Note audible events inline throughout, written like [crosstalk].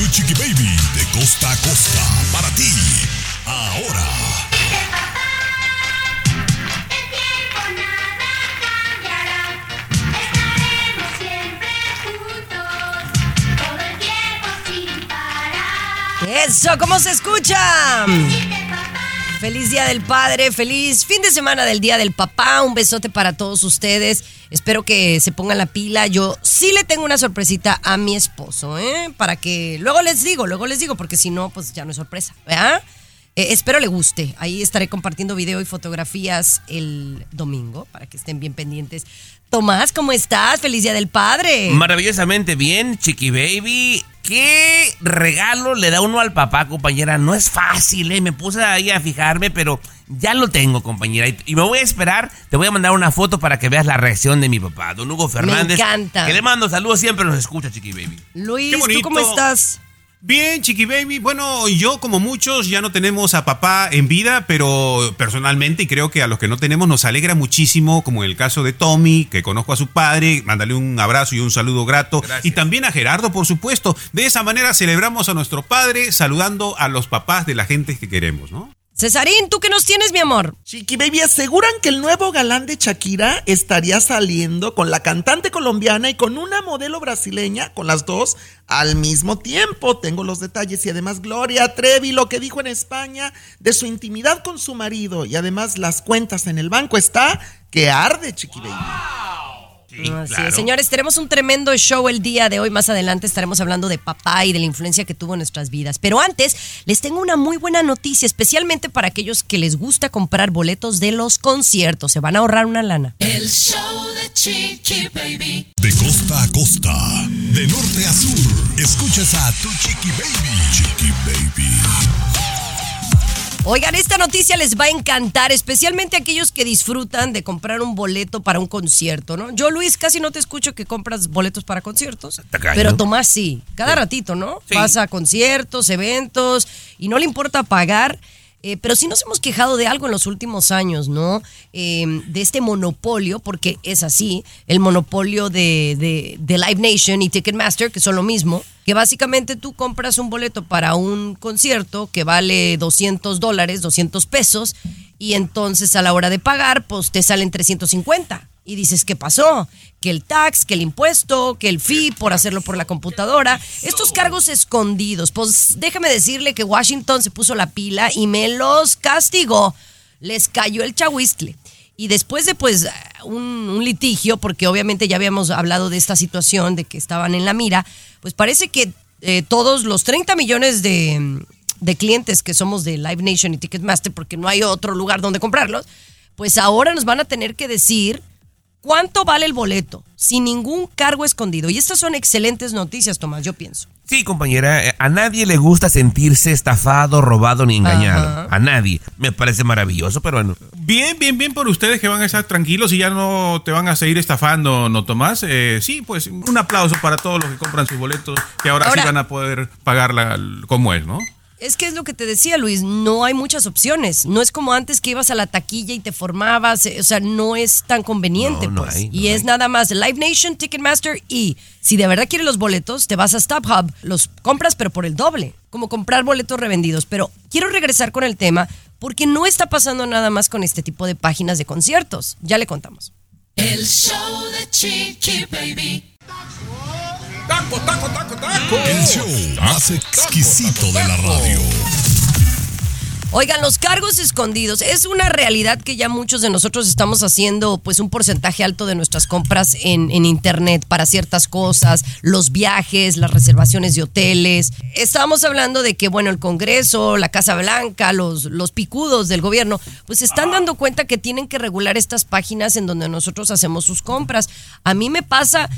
Tu Chiqui Baby de costa a costa para ti. Ahora. Estaremos siempre juntos, todo el tiempo sin parar. Eso, ¿cómo se escucha? Feliz Día del Padre, feliz fin de semana del Día del Papá, un besote para todos ustedes. Espero que se pongan la pila. Yo sí le tengo una sorpresita a mi esposo, ¿eh? Para que luego les digo, luego les digo, porque si no, pues ya no es sorpresa, ¿verdad? Eh, espero le guste. Ahí estaré compartiendo video y fotografías el domingo para que estén bien pendientes. Tomás, ¿cómo estás? Feliz Día del Padre. Maravillosamente bien, Chiqui Baby. ¿Qué regalo le da uno al papá, compañera? No es fácil, ¿eh? Me puse ahí a fijarme, pero ya lo tengo, compañera. Y, y me voy a esperar. Te voy a mandar una foto para que veas la reacción de mi papá, don Hugo Fernández. encanta. Que le mando saludos, siempre nos escucha, Chiqui Baby. Luis, ¿tú cómo estás? Bien, Chiqui Baby. Bueno, yo como muchos ya no tenemos a papá en vida, pero personalmente y creo que a los que no tenemos nos alegra muchísimo, como en el caso de Tommy, que conozco a su padre, mándale un abrazo y un saludo grato. Gracias. Y también a Gerardo, por supuesto. De esa manera celebramos a nuestro padre saludando a los papás de la gente que queremos, ¿no? Cesarín, ¿tú qué nos tienes, mi amor? Chiqui Baby aseguran que el nuevo galán de Shakira estaría saliendo con la cantante colombiana y con una modelo brasileña, con las dos al mismo tiempo. Tengo los detalles y además Gloria Trevi lo que dijo en España de su intimidad con su marido y además las cuentas en el banco está que arde, Chiqui Baby. Así claro. es. Señores, tenemos un tremendo show el día de hoy. Más adelante estaremos hablando de papá y de la influencia que tuvo en nuestras vidas. Pero antes, les tengo una muy buena noticia, especialmente para aquellos que les gusta comprar boletos de los conciertos. Se van a ahorrar una lana. De costa a costa, de norte a sur. Escuchas a tu Chiqui Baby. Chiqui Baby. Oigan, esta noticia les va a encantar, especialmente a aquellos que disfrutan de comprar un boleto para un concierto, ¿no? Yo, Luis, casi no te escucho que compras boletos para conciertos, pero Tomás sí, cada ratito, ¿no? Sí. Vas a conciertos, eventos y no le importa pagar. Eh, pero sí nos hemos quejado de algo en los últimos años, ¿no? Eh, de este monopolio, porque es así, el monopolio de, de, de Live Nation y Ticketmaster, que son lo mismo, que básicamente tú compras un boleto para un concierto que vale 200 dólares, 200 pesos, y entonces a la hora de pagar, pues te salen 350. Y dices, ¿qué pasó? Que el tax, que el impuesto, que el fee por hacerlo por la computadora. Estos cargos escondidos. Pues déjame decirle que Washington se puso la pila y me los castigó. Les cayó el chahuistle. Y después de pues un, litigio, porque obviamente ya habíamos hablado de esta situación, de que estaban en la mira, pues parece que eh, todos los 30 millones de, de clientes que somos de Live Nation y Ticketmaster, porque no hay otro lugar donde comprarlos, pues ahora nos van a tener que decir cuánto vale el boleto, sin ningún cargo escondido. Y estas son excelentes noticias, Tomás, yo pienso. Sí, compañera, eh, a nadie le gusta sentirse estafado, robado ni engañado. Ajá. A nadie. Me parece maravilloso, pero bueno. Bien, bien, bien por ustedes que van a estar tranquilos y ya no te van a seguir estafando, ¿no, Tomás? Eh, sí, pues un aplauso para todos los que compran sus boletos, que ahora, Ahora- sí van a poder pagarla como es, ¿no? Es que es lo que te decía Luis, no hay muchas opciones. No es como antes que ibas a la taquilla y te formabas, eh, o sea, no es tan conveniente. No, no pues. hay, no y es hay. nada más Live Nation, Ticketmaster y si de verdad quieres los boletos, te vas a StubHub, los compras pero por el doble, como comprar boletos revendidos. Pero quiero regresar con el tema porque no está pasando nada más con este tipo de páginas de conciertos. Ya le contamos. Taco, taco, taco, taco. El show más exquisito de la radio. Oigan, los cargos escondidos es una realidad que ya muchos de nosotros estamos haciendo pues un porcentaje alto de nuestras compras en, en internet para ciertas cosas, los viajes, las reservaciones de hoteles. Estábamos hablando de que, bueno, el Congreso, la Casa Blanca, los, los picudos del gobierno, pues se están dando cuenta que tienen que regular estas páginas en donde nosotros hacemos sus compras. A mí me pasa,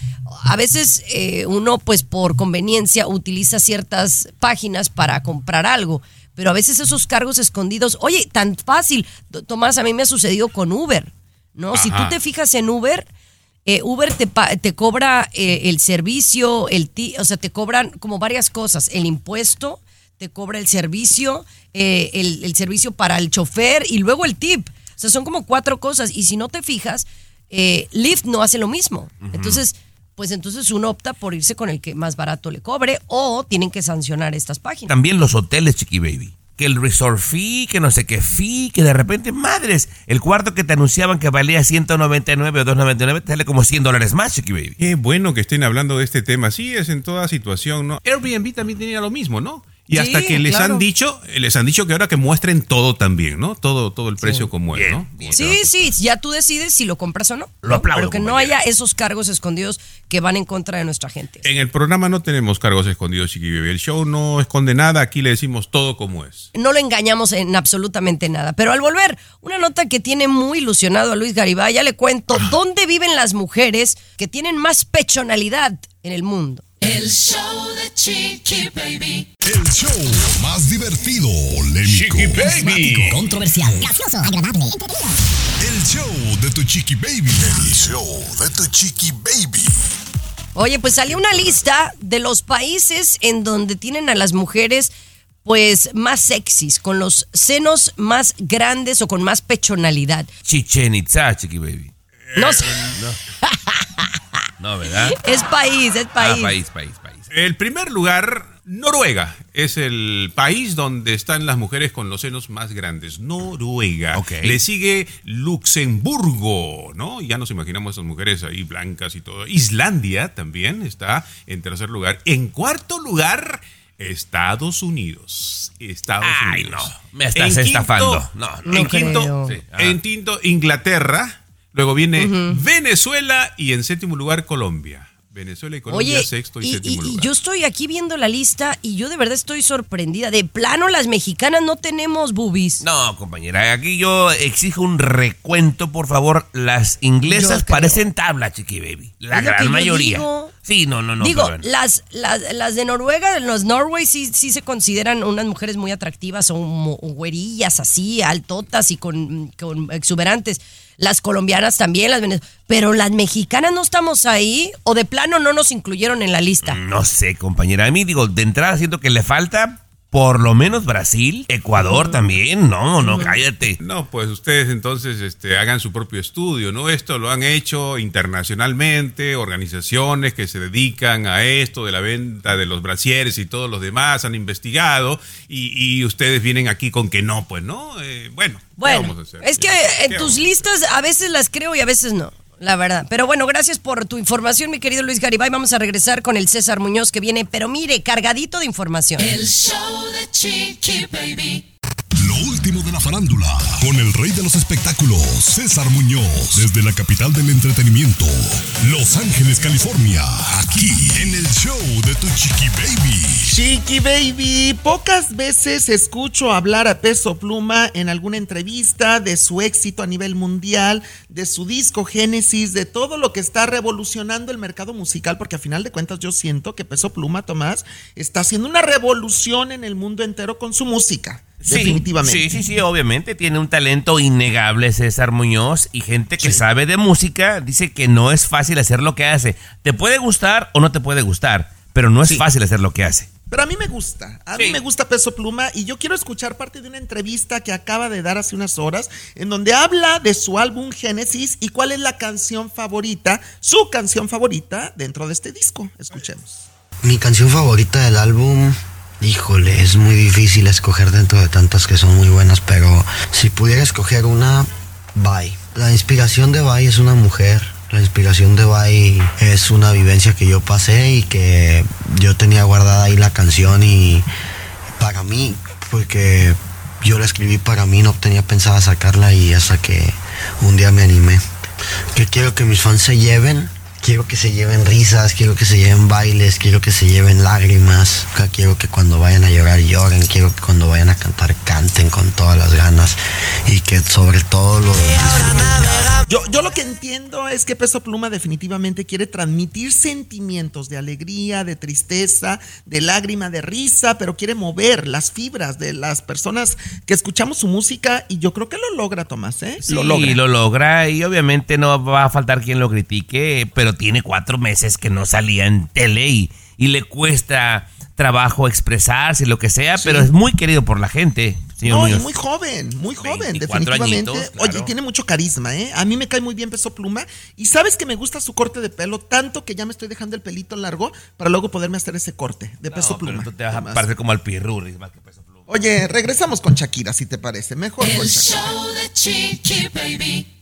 a veces eh, uno pues por conveniencia utiliza ciertas páginas para comprar algo pero a veces esos cargos escondidos, oye, tan fácil, Tomás, a mí me ha sucedido con Uber, ¿no? Si tú te fijas en Uber, eh, Uber te, te cobra eh, el servicio, el ti, o sea, te cobran como varias cosas, el impuesto, te cobra el servicio, eh, el, el servicio para el chofer y luego el tip. O sea, son como cuatro cosas y si no te fijas, Lyft no hace lo mismo. Entonces, pues entonces uno opta por irse con el que más barato le cobre o tienen que sancionar estas páginas. También los hoteles, Chiqui Baby. Que el resort fee, que no sé qué fee, que de repente, madres, el cuarto que te anunciaban que valía 199 o 299 te sale como 100 dólares más, Chiqui Baby. Qué bueno que estén hablando de este tema. Sí, es en toda situación, ¿no? Airbnb también tenía lo mismo, ¿no? Y Sí, hasta que les claro. han dicho, les han dicho que ahora que muestren todo también, ¿no? Todo, todo el precio como es, ¿no? Sí, sí, ya tú decides si lo compras o no. Lo ¿no? aplaudo, Pero que no haya esos cargos escondidos que van en contra de nuestra gente. En el programa no tenemos cargos escondidos, Chiqui Baby. El show no esconde nada, aquí le decimos todo como es. No lo engañamos en absolutamente nada. Pero al volver, una nota que tiene muy ilusionado a Luis Garibay, ya le cuento dónde viven las mujeres que tienen más pechonalidad en el mundo. El show de Chiqui Baby. El show más divertido, polémico, Chiqui Baby. carismático, Controversial. gracioso, agradable, El show de tu chiqui baby. El show de tu chiqui baby. Oye, pues salió una lista de los países en donde tienen a las mujeres pues más sexys, con los senos más grandes o con más pechonalidad. Chichen Itza, Chiqui Baby. No sé. No, [laughs] ¿verdad? Es país, es país. Ah, país, país, país. El primer lugar, Noruega, es el país donde están las mujeres con los senos más grandes. Noruega. Le sigue Luxemburgo, ¿no? Ya nos imaginamos esas mujeres ahí blancas y todo. Islandia también está en tercer lugar. En cuarto lugar, Estados Unidos. Estados Ay, Unidos. no, me estás estafando. No, no en creo. quinto, Sí, ah. en quinto, Inglaterra. Luego viene Venezuela y en séptimo lugar, Colombia. Venezuela y Colombia, Oye, sexto y, y, séptimo y- y lugar. yo estoy aquí viendo la lista y yo de verdad estoy sorprendida. De plano, las mexicanas no tenemos boobies. No, compañera, aquí yo exijo un recuento, por favor. Las inglesas parecen tabla, Chiqui Baby. La Es gran yo mayoría. digo. Sí, no, no, no. Digo, bueno. las, las, las de Noruega, los Norway, sí, sí se consideran unas mujeres muy atractivas, son mo- güerillas así, altotas y con, con exuberantes. Las colombianas también, las venez- pero las mexicanas no estamos ahí o de plano no nos incluyeron en la lista. No sé, compañera. A mí, digo, de entrada siento que le falta por lo menos Brasil, Ecuador también. No, no, cállate. No, pues ustedes entonces este, hagan su propio estudio, ¿no? Esto lo han hecho internacionalmente, organizaciones que se dedican a esto de la venta de los brasieres y todos los demás han investigado y, y ustedes vienen aquí con que no, pues, ¿no? Eh, bueno, ¿qué Bueno, vamos a hacer? es que ¿Qué en tus listas a veces las creo y a veces no, la verdad. Pero bueno, gracias por tu información, mi querido Luis Garibay. Vamos a regresar con el César Muñoz que viene, pero mire, cargadito de información. El show de Chiqui Baby. Lo último de la farándula, con el rey de los espectáculos, César Muñoz, desde la capital del entretenimiento, Los Ángeles, California, aquí en el show de tu chiqui baby. Chiqui Baby, pocas veces escucho hablar a Peso Pluma en alguna entrevista de su éxito a nivel mundial, de su disco Génesis, de todo lo que está revolucionando el mercado musical, porque a final de cuentas yo siento que Peso Pluma, Tomás, está haciendo una revolución en el mundo entero con su música. Sí, definitivamente. Sí, sí, sí, obviamente tiene un talento innegable César Muñoz y gente que sabe de música dice que no es fácil hacer lo que hace. Te puede gustar o no te puede gustar, pero no es fácil hacer lo que hace. Pero a mí me gusta, a mí me gusta Peso Pluma y yo quiero escuchar parte de una entrevista que acaba de dar hace unas horas en donde habla de su álbum Génesis y cuál es la canción favorita, su canción favorita dentro de este disco. Escuchemos. Mi canción favorita del álbum, híjole, es muy difícil escoger dentro de tantas que son muy buenas, pero si pudiera escoger una, Bye. La inspiración de Bye es una mujer La inspiración de Bye es una vivencia que yo pasé y que yo tenía guardada ahí la canción y para mí, porque yo la escribí para mí, no tenía pensada sacarla y hasta que un día me animé. Que quiero que mis fans se lleven, quiero que se lleven risas, quiero que se lleven bailes, quiero que se lleven lágrimas, quiero que cuando vayan a llorar lloren, quiero que cuando vayan a cantar canten con todas las ganas y que sobre todo lo Yo, yo lo que entiendo es que Peso Pluma definitivamente quiere transmitir sentimientos de alegría, de tristeza, de lágrima, de risa, pero quiere mover las fibras de las personas que escuchamos su música y yo creo que lo logra, Tomás, ¿eh? Sí, lo logra. lo logra y obviamente no va a faltar quien lo critique, pero tiene cuatro meses que no salía en tele y, y le cuesta trabajo expresarse, lo que sea, pero es muy querido por la gente. señor No, y muy joven, muy joven, 24 definitivamente. añitos, Oye, claro. tiene mucho carisma, ¿eh? A mí me cae muy bien Peso Pluma. Y sabes que me gusta su corte de pelo, tanto que ya me estoy dejando el pelito largo para luego poderme hacer ese corte de Peso No, pero Pluma. tú te vas a parecer como al pirurris, más que peso pluma. Oye, regresamos con Shakira, si te parece. Mejor con El Shakira. show de Chiqui Baby.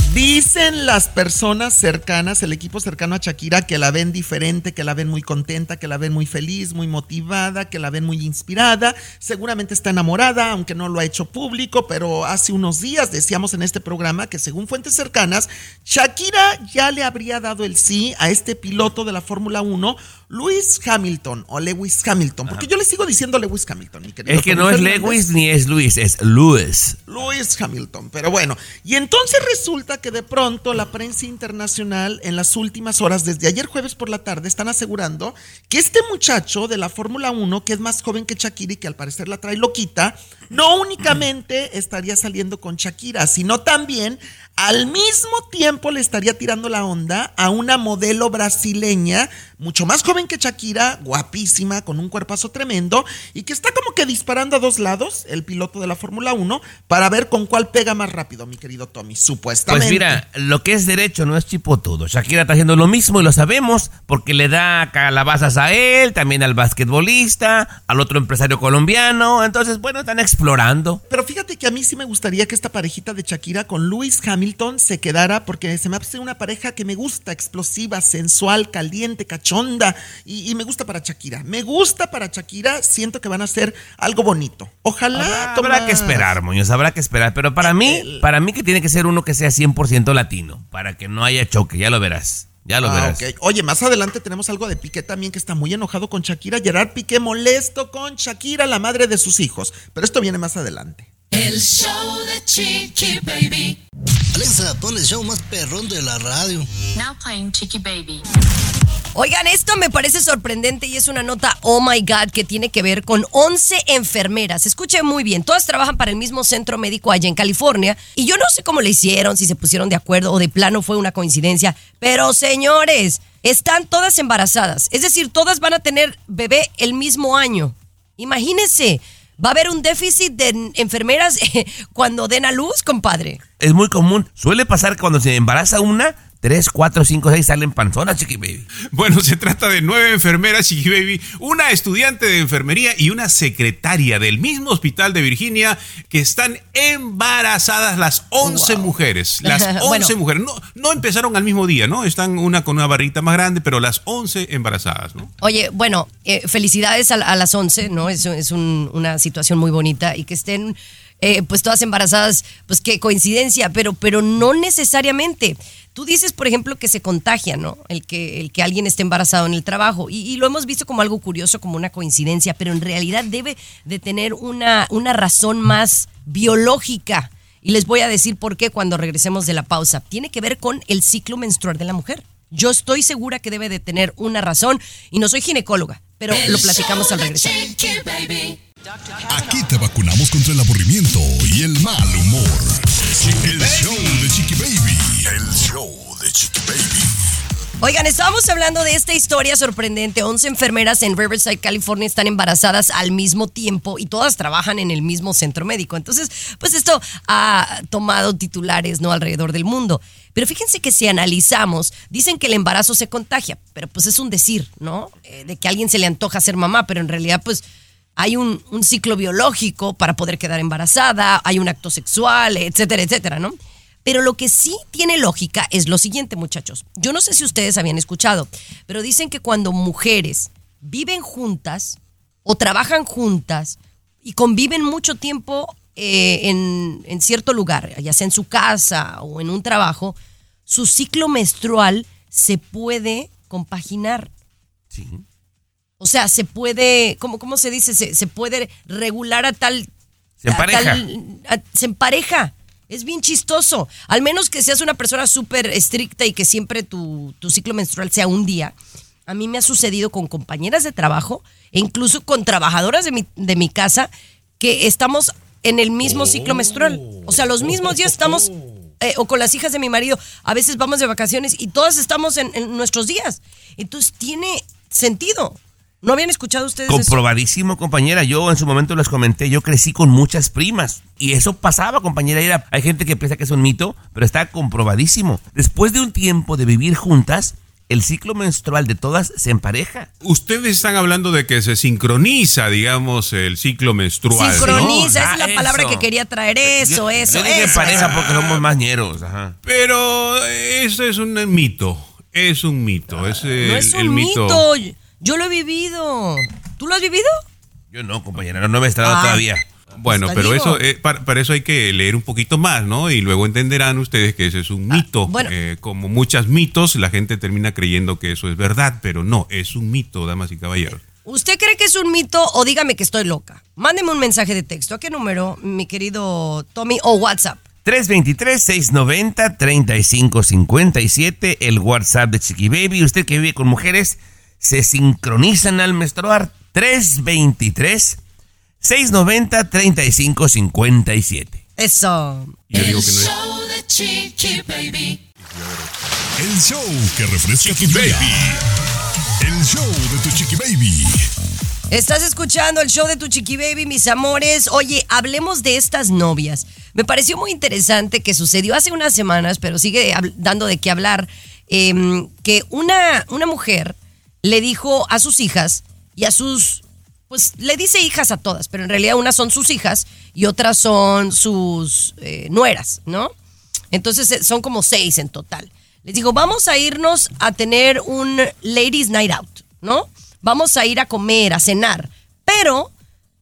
Dicen las personas cercanas, el equipo cercano a Shakira, que la ven diferente, que la ven muy contenta, que la ven muy feliz, muy motivada, que la ven muy inspirada. Seguramente está enamorada, aunque no lo ha hecho público, pero hace unos días decíamos en este programa que según fuentes cercanas, Shakira ya le habría dado el sí a este piloto de la Fórmula 1, Lewis Hamilton o Lewis Hamilton, porque yo le sigo diciendo Lewis Hamilton, mi querido Es que no es Fernández. Lewis ni es Luis, es Lewis. Lewis Hamilton. Pero bueno, y entonces resulta que de pronto la prensa internacional en las últimas horas, desde ayer jueves por la tarde, están asegurando que este muchacho de la Fórmula 1, que es más joven que Shakira y que al parecer la trae loquita, no únicamente estaría saliendo con Shakira, sino también al mismo tiempo le estaría tirando la onda a una modelo brasileña, mucho más joven que Shakira, guapísima, con un cuerpazo tremendo, y que está como que disparando a dos lados, el piloto de la Fórmula 1, para ver con cuál pega más rápido, mi querido Tommy, supuestamente. Pues mira, lo que es derecho no es chipotudo. Shakira está haciendo lo mismo y lo sabemos porque le da calabazas a él, también al basquetbolista, al otro empresario colombiano. Entonces, bueno, están explorando. Pero fíjate que a mí sí me gustaría que esta parejita de Shakira con Lewis Hamilton se quedara porque se me hace una pareja que me gusta, explosiva, sensual, caliente, cachonda y, y me gusta para Shakira. Me gusta para Shakira, siento que van a hacer algo bonito. Ojalá. Habrá, Tomás. habrá que esperar, Muñoz, habrá que esperar. Pero para mí, para mí que tiene que ser uno que sea 100% latino, para que no haya choque, ya lo verás. Ya lo Ah, verás. Oye, más adelante tenemos algo de Piqué también que está muy enojado con Shakira. Gerard Piqué molesto con Shakira, la madre de sus hijos. Pero esto viene más adelante. El show de Chiqui Baby. Alexa, pon el show más perrón de la radio. Now playing Chiqui Baby. Oigan, esto me parece sorprendente y es una nota, oh my God, que tiene que ver con 11 enfermeras. Escuchen muy bien, todas trabajan para el mismo centro médico allá en California y yo no sé cómo le hicieron, si se pusieron de acuerdo o de plano fue una coincidencia, pero señores, están todas embarazadas. Es decir, todas van a tener bebé el mismo año. Imagínense, va a haber un déficit de enfermeras [laughs] cuando den a luz, compadre. Es muy común. Suele pasar cuando se embaraza una, tres, cuatro, cinco, seis salen panzonas, chiqui baby. Bueno, se trata de nueve enfermeras, Chiqui Baby, una estudiante de enfermería y una secretaria del mismo hospital de Virginia que están embarazadas las 11 mujeres. [laughs] Las 11 Bueno. mujeres. No, no empezaron al mismo día, ¿no? Están una con una barrita más grande, pero las 11 embarazadas, ¿no? Oye, bueno, eh, felicidades a, a las 11, ¿no? Es, es un- una situación muy bonita y que estén eh, pues todas embarazadas, pues qué coincidencia, pero, pero no necesariamente. Tú dices, por ejemplo, que se contagia, ¿no? El que, el que alguien esté embarazado en el trabajo y, y lo hemos visto como algo curioso, como una coincidencia, pero en realidad debe de tener una, una razón más biológica. Y les voy a decir por qué cuando regresemos de la pausa. Tiene que ver con el ciclo menstrual de la mujer. Yo estoy segura que debe de tener una razón y no soy ginecóloga, pero lo platicamos al regresar. Aquí te vacunamos contra el aburrimiento y el mal humor. El show de Chiqui Baby. El show de Chiqui Baby. Oigan, estábamos hablando de esta historia sorprendente. 11 enfermeras en Riverside, California, están embarazadas al mismo tiempo y todas trabajan en el mismo centro médico. Entonces, pues esto ha tomado titulares, ¿no? Alrededor del mundo. Pero fíjense que si analizamos, dicen que el embarazo se contagia, pero pues es un decir, ¿no? Eh, de que a alguien se le antoja ser mamá, pero en realidad, pues hay un, ciclo biológico para poder quedar embarazada, hay un acto sexual, etcétera, etcétera, ¿no? Pero lo que sí tiene lógica es lo siguiente, muchachos. Yo no sé si ustedes habían escuchado, pero dicen que cuando mujeres viven juntas o trabajan juntas y conviven mucho tiempo eh, en, en cierto lugar, ya sea en su casa o en un trabajo, su ciclo menstrual se puede compaginar. Sí. O sea, se puede, ¿cómo, cómo se dice? Se, se puede regular a tal... Se a empareja. tal- a- se empareja. Es bien chistoso. Al menos que seas una persona súper estricta y que siempre tu, tu ciclo menstrual sea un día. A mí me ha sucedido con compañeras de trabajo e incluso con trabajadoras de mi, de mi casa que estamos en el mismo ciclo menstrual. O sea, los mismos días estamos, eh, o con las hijas de mi marido, a veces vamos de vacaciones y todas estamos en, en nuestros días. Entonces tiene sentido. ¿No habían escuchado ustedes eso? Comprobadísimo, compañera. Yo en su momento les comenté, yo crecí con muchas primas. Y eso pasaba, compañera. Era- hay gente que piensa que es un mito, pero está comprobadísimo. Después de un tiempo de vivir juntas, el ciclo menstrual de todas se empareja. Ustedes están hablando de que se sincroniza, digamos, el ciclo menstrual. ¿no? Sincroniza, esa es la Ah, palabra que quería traer. Eso, Yo- eso, yo dije eso. pareja eso. porque somos más ñeros. Ajá. Pero eso es un mito. Es un mito. Es el, No es un el mito. Yo lo he vivido. ¿Tú lo has vivido? Yo no, compañera, no me he estrenado Ah. todavía. Bueno, pero digo. eso eh, para, para eso hay que leer un poquito más, ¿no? Y luego entenderán ustedes que ese es un mito. Ah, bueno. Eh, como muchos mitos, la gente termina creyendo que eso es verdad, pero no, es un mito, damas y caballeros. ¿Usted cree que es un mito o dígame que estoy loca? Mándeme un mensaje de texto. ¿A qué número, mi querido Tommy? O WhatsApp. 323-690-3557, el WhatsApp de Chiqui Baby. Usted que vive con mujeres, se sincronizan al menstruar. 323-690-3557. Eso. Yo digo El que no es. show de Chiqui Baby. El show que refresca tu día. El show de tu chiqui baby. Estás escuchando el show de tu chiqui baby, mis amores. Oye, hablemos de estas novias. Me pareció muy interesante que sucedió hace unas semanas, pero sigue dando de qué hablar, em, que una, una mujer le dijo a sus hijas y a sus, pues le dice hijas a todas, pero en realidad unas son sus hijas y otras son sus eh, nueras, ¿no? Entonces eh, son como seis en total. Les digo, vamos a irnos a tener un ladies night out, ¿no? Vamos a ir a comer, a cenar, pero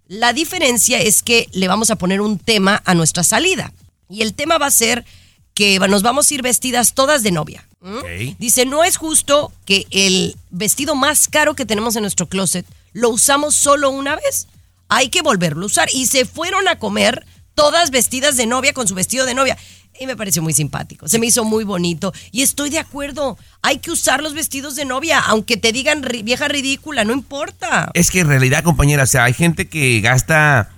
la diferencia es que le vamos a poner un tema a nuestra salida. Y el tema va a ser que nos vamos a ir vestidas todas de novia. ¿M? Dice, no es justo que el vestido más caro que tenemos en nuestro closet lo usamos solo una vez. Hay que volverlo a usar. Y se fueron a comer todas vestidas de novia con su vestido de novia. Y me pareció muy simpático. Se me hizo muy bonito. Y estoy de acuerdo. Hay que usar los vestidos de novia, aunque te digan vieja ridícula, no importa. Es que en realidad, compañera, o sea, hay gente que gasta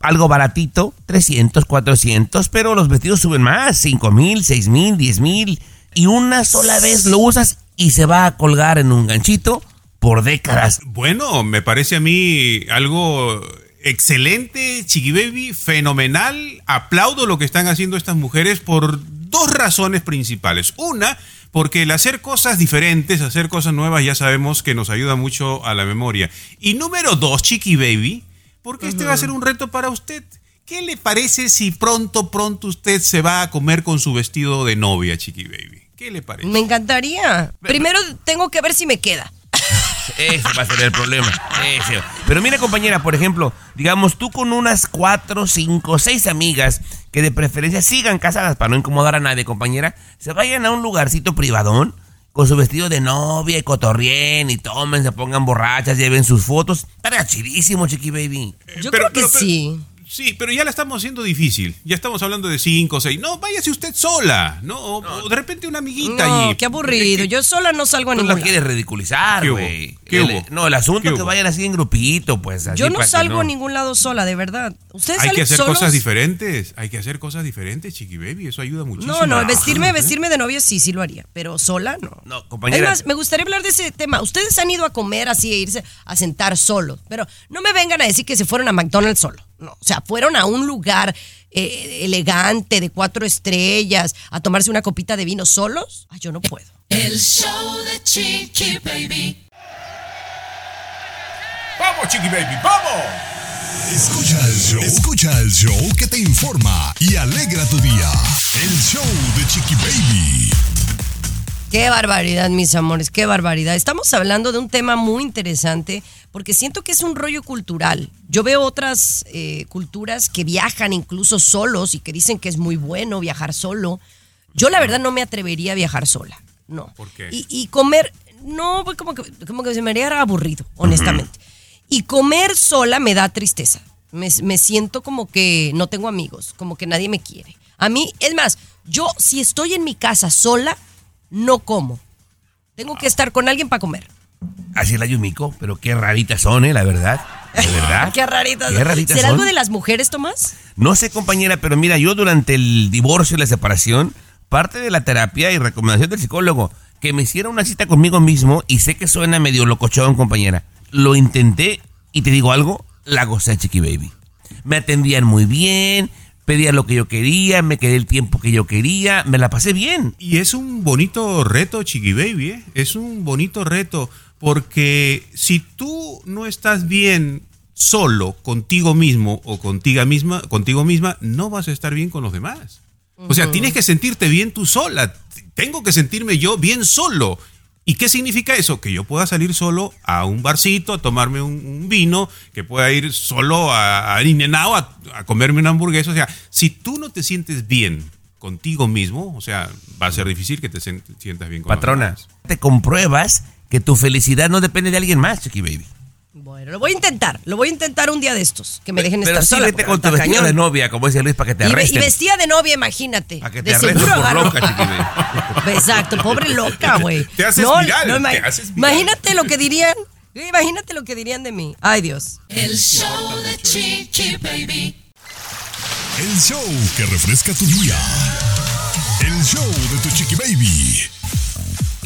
algo baratito, 300, 400, pero los vestidos suben más, 5 mil, 6 mil, 10 mil, y una sola vez lo usas y se va a colgar en un ganchito por décadas. Bueno, me parece a mí algo excelente, Chiqui Baby, fenomenal. Aplaudo lo que están haciendo estas mujeres por dos razones principales. Una, porque el hacer cosas diferentes, hacer cosas nuevas, ya sabemos que nos ayuda mucho a la memoria. Y número dos, Chiqui Baby, porque este va a ser un reto para usted. ¿Qué le parece si pronto, pronto usted se va a comer con su vestido de novia, Chiqui Baby? ¿Qué le parece? Me encantaría. Primero tengo que ver si me queda. Ese va a ser el problema. Ese. Pero mira, compañera, por ejemplo, digamos tú con unas cuatro, cinco, seis amigas que de preferencia sigan casadas para no incomodar a nadie, compañera, se vayan a un lugarcito privadón con su vestido de novia y cotorrien y tomen, se pongan borrachas, lleven sus fotos. Estaría chidísimo, chiqui baby. Yo creo que sí. Sí, pero ya la estamos haciendo difícil. Ya estamos hablando de cinco o seis. No, váyase usted sola. No, o- o de repente una amiguita No, allí. qué aburrido. Yo sola no salgo a ningún la quieres lado. ridiculizar, ¿Qué hubo? güey. No, el asunto ¿Qué es que vayan así en grupito, pues. así Yo no salgo a ningún lado sola, de verdad. ¿Ustedes Hay que hacer solos? cosas diferentes. Hay que hacer cosas diferentes, Chiqui Baby. Eso ayuda muchísimo. No, no, Ah, vestirme, ¿eh? vestirme de novio sí, sí lo haría, pero sola no. No, compañera. más, me gustaría hablar de ese tema. Ustedes han ido a comer así e irse a sentar solos, pero no me vengan a decir que se fueron a McDonald's solo. No, o sea, fueron a un lugar eh, elegante de cuatro estrellas a tomarse una copita de vino solos. Ay, yo no puedo. El show de Chiqui Baby. ¡Vamos, Chiqui Baby! ¡Vamos! Escucha el show. Escucha el show que te informa y alegra tu día. El show de Chiqui Baby. Qué barbaridad, mis amores, qué barbaridad. Estamos hablando de un tema muy interesante porque siento que es un rollo cultural. Yo veo otras eh, culturas que viajan incluso solos y que dicen que es muy bueno viajar solo. Yo la verdad no me atrevería a viajar sola, no. ¿Por qué? Y, y comer, no, como que, como que se me haría aburrido, honestamente. Y comer sola me da tristeza. Me, me siento como que no tengo amigos, como que nadie me quiere. A mí, es más, yo si estoy en mi casa sola, no como. Tengo que estar con alguien para comer. Así es la Yumiko, pero qué raritas son, ¿eh? La verdad. De [laughs] verdad. Qué raritas. Qué raritas ¿Será son. algo de las mujeres, Tomás? No sé, compañera, pero mira, yo durante el divorcio y la separación, parte de la terapia y recomendación del psicólogo, que me hiciera una cita conmigo mismo, y sé que suena medio locochón, compañera. Lo intenté y te digo algo, la gocé, Chiqui Baby. Me atendían muy bien, pedía lo que yo quería, me quedé el tiempo que yo quería, me la pasé bien. Y es un bonito reto, Chiqui Baby, ¿eh? Es un bonito reto porque si tú no estás bien solo contigo mismo o contigo misma, contigo misma, no vas a estar bien con los demás. O sea, tienes que sentirte bien tú sola. Tengo que sentirme yo bien solo. ¿Y qué significa eso? Que yo pueda salir solo a un barcito, a tomarme un, un vino, que pueda ir solo a, a In-N-Out, a, a comerme una hamburguesa. O sea, si tú no te sientes bien contigo mismo, o sea, va a ser difícil que te sientas bien con Patrona, te compruebas que tu felicidad no depende de alguien más, Chiqui Baby. Bueno, lo voy a intentar. Lo voy a intentar un día de estos. Que me dejen Pero estar sí sola. con tu vestido de novia, como dice Luis, para que te Y, ve- y arresten. vestida de novia, imagínate. Para que te de arresten seguro por loca. [laughs] Exacto, pobre loca, güey. Te haces No, viral, no, te haces viral. Imagínate lo que dirían. Imagínate lo que dirían de mí. Ay, Dios. El show de Chiqui Baby. El show que refresca tu día. El show de tu Chiqui Baby.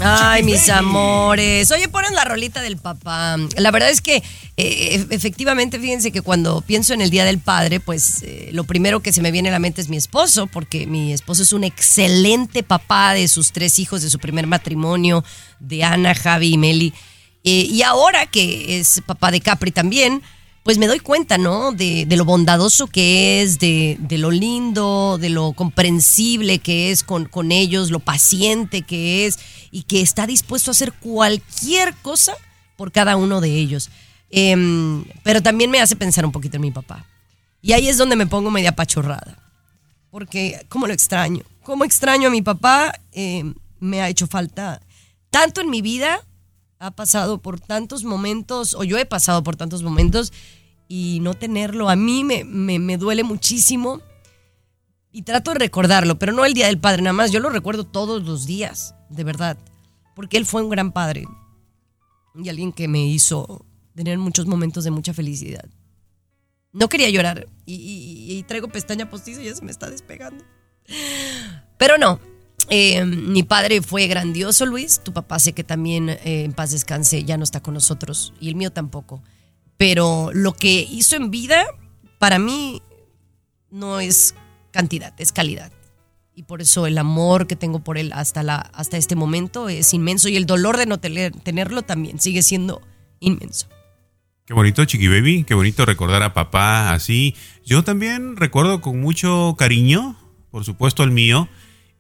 Ay, mis amores. Oye, ponen la rolita del papá. La verdad es que eh, efectivamente, fíjense que cuando pienso en el Día del Padre, pues eh, lo primero que se me viene a la mente es mi esposo, porque mi esposo es un excelente papá de sus tres hijos de su primer matrimonio, de Ana, Javi y Meli. Eh, y ahora que es papá de Capri también, pues me doy cuenta, ¿no? De, de lo bondadoso que es, de, de lo lindo, de lo comprensible que es con, con ellos, lo paciente que es y que está dispuesto a hacer cualquier cosa por cada uno de ellos. Em, pero también me hace pensar un poquito en mi papá. Y ahí es donde me pongo media pachorrada. Porque, ¿cómo lo extraño? ¿Cómo extraño a mi papá? Em, me ha hecho falta tanto en mi vida ha pasado por tantos momentos, o yo he pasado por tantos momentos, y no tenerlo a mí me, me, me duele muchísimo. Y trato de recordarlo, pero no el Día del Padre nada más, yo lo recuerdo todos los días, de verdad, porque él fue un gran padre y alguien que me hizo tener muchos momentos de mucha felicidad. No quería llorar y, y- traigo pestaña postiza y ya se me está despegando. Pero no, eh, mi padre fue grandioso, Luis. Tu papá sé que también eh, en paz descanse ya no está con nosotros y el mío tampoco. Pero lo que hizo en vida, para mí, no es cantidad, es calidad. Y por eso el amor que tengo por él hasta, la, hasta este momento es inmenso y el dolor de no tener- tenerlo también sigue siendo inmenso. Qué bonito, Chiqui Baby. Qué bonito recordar a papá así. Yo también recuerdo con mucho cariño, por supuesto, el mío,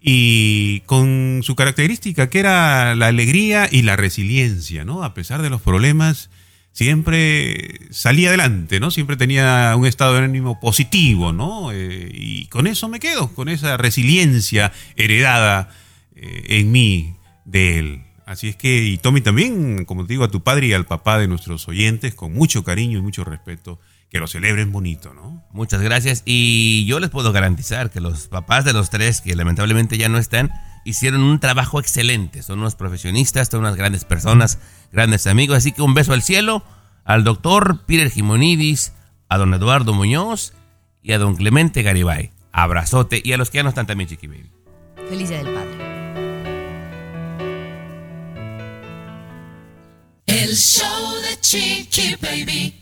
y con su característica, que era la alegría y la resiliencia, ¿no? A pesar de los problemas, siempre salía adelante, ¿no? Siempre tenía un estado de ánimo positivo, ¿no? Eh, y con eso me quedo, con esa resiliencia heredada eh, en mí de él. Así es que, y Tommy también, como te digo, a tu padre y al papá de nuestros oyentes, con mucho cariño y mucho respeto, que lo celebren bonito, ¿no? Muchas gracias. Y yo les puedo garantizar que los papás de los tres, que lamentablemente ya no están, hicieron un trabajo excelente. Son unos profesionistas, son unas grandes personas, grandes amigos. Así que un beso al cielo al doctor Peter Jimonidis, a don Eduardo Muñoz y a don Clemente Garibay. Abrazote. Y a los que ya no están también, Chiqui Baby. Feliz Día del Padre. El show de Chiqui Baby.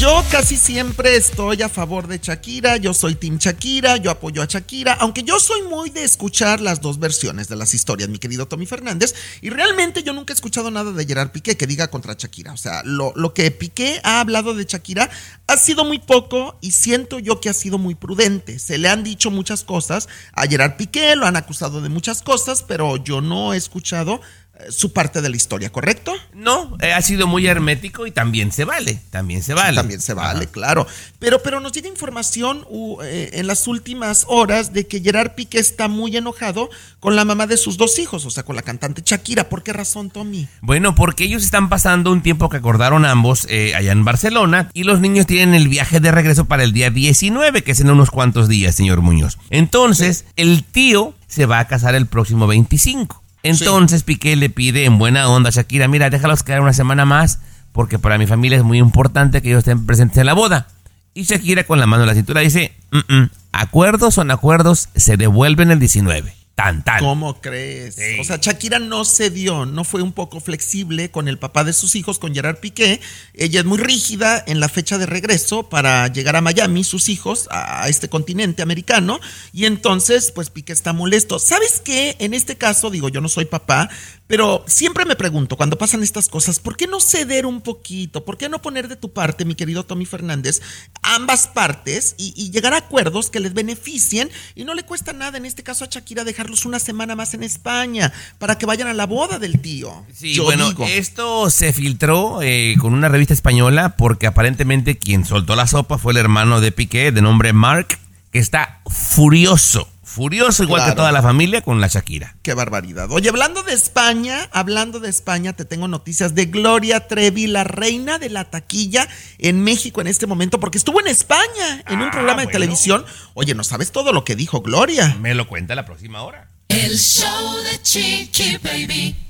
Yo casi siempre estoy a favor de Shakira, yo soy Team Shakira, yo apoyo a Shakira, aunque yo soy muy de escuchar las dos versiones de las historias, mi querido Tommy Fernández, y realmente yo nunca he escuchado nada de Gerard Piqué que diga contra Shakira. O sea, lo, lo que Piqué ha hablado de Shakira ha sido muy poco y siento yo que ha sido muy prudente. Se le han dicho muchas cosas a Gerard Piqué, lo han acusado de muchas cosas, pero yo no he escuchado su parte de la historia, ¿correcto? No, eh, ha sido muy hermético y también se vale. También se vale. También se vale, claro. Pero, pero nos llega información uh, eh, en las últimas horas de que Gerard Piqué está muy enojado con la mamá de sus dos hijos, o sea, con la cantante Shakira. ¿Por qué razón, Tommy? Bueno, porque ellos están pasando un tiempo que acordaron ambos eh, allá en Barcelona y los niños tienen el viaje de regreso para el día 19, que es en unos cuantos días, señor Muñoz. Entonces, el tío se va a casar el próximo 25. Entonces Piqué le pide en buena onda a Shakira, mira, déjalos quedar una semana más porque para mi familia es muy importante que ellos estén presentes en la boda. Y Shakira con la mano en la cintura dice, "Mm, mm, acuerdos son acuerdos, se devuelven el 19. Tan, tan. ¿Cómo crees? O sea, Shakira no cedió, no fue un poco flexible con el papá de sus hijos, con Gerard Piqué. Ella es muy rígida en la fecha de regreso para llegar a Miami, sus hijos, a este continente americano. Y entonces, pues Piqué está molesto. ¿Sabes qué? En este caso, digo, yo no soy papá, pero siempre me pregunto, cuando pasan estas cosas, ¿por qué no ceder un poquito? ¿Por qué no poner de tu parte, mi querido Tommy Fernández, ambas partes y, y llegar a acuerdos que les beneficien? Y no le cuesta nada, en este caso a Shakira, dejarlos una semana más en España para que vayan a la boda del tío. Sí, Yo bueno, digo. esto se filtró eh, con una revista española porque aparentemente quien soltó la sopa fue el hermano de Piqué, de nombre Mark, que está furioso, furioso igual que toda la familia con la Shakira. Qué barbaridad. Oye, hablando de España, hablando de España, te tengo noticias de Gloria Trevi, la reina de la taquilla en México en este momento, porque estuvo en España en un programa de televisión. Oye, ¿no sabes todo lo que dijo Gloria? Me lo cuenta la próxima hora. El show de Chiqui Baby.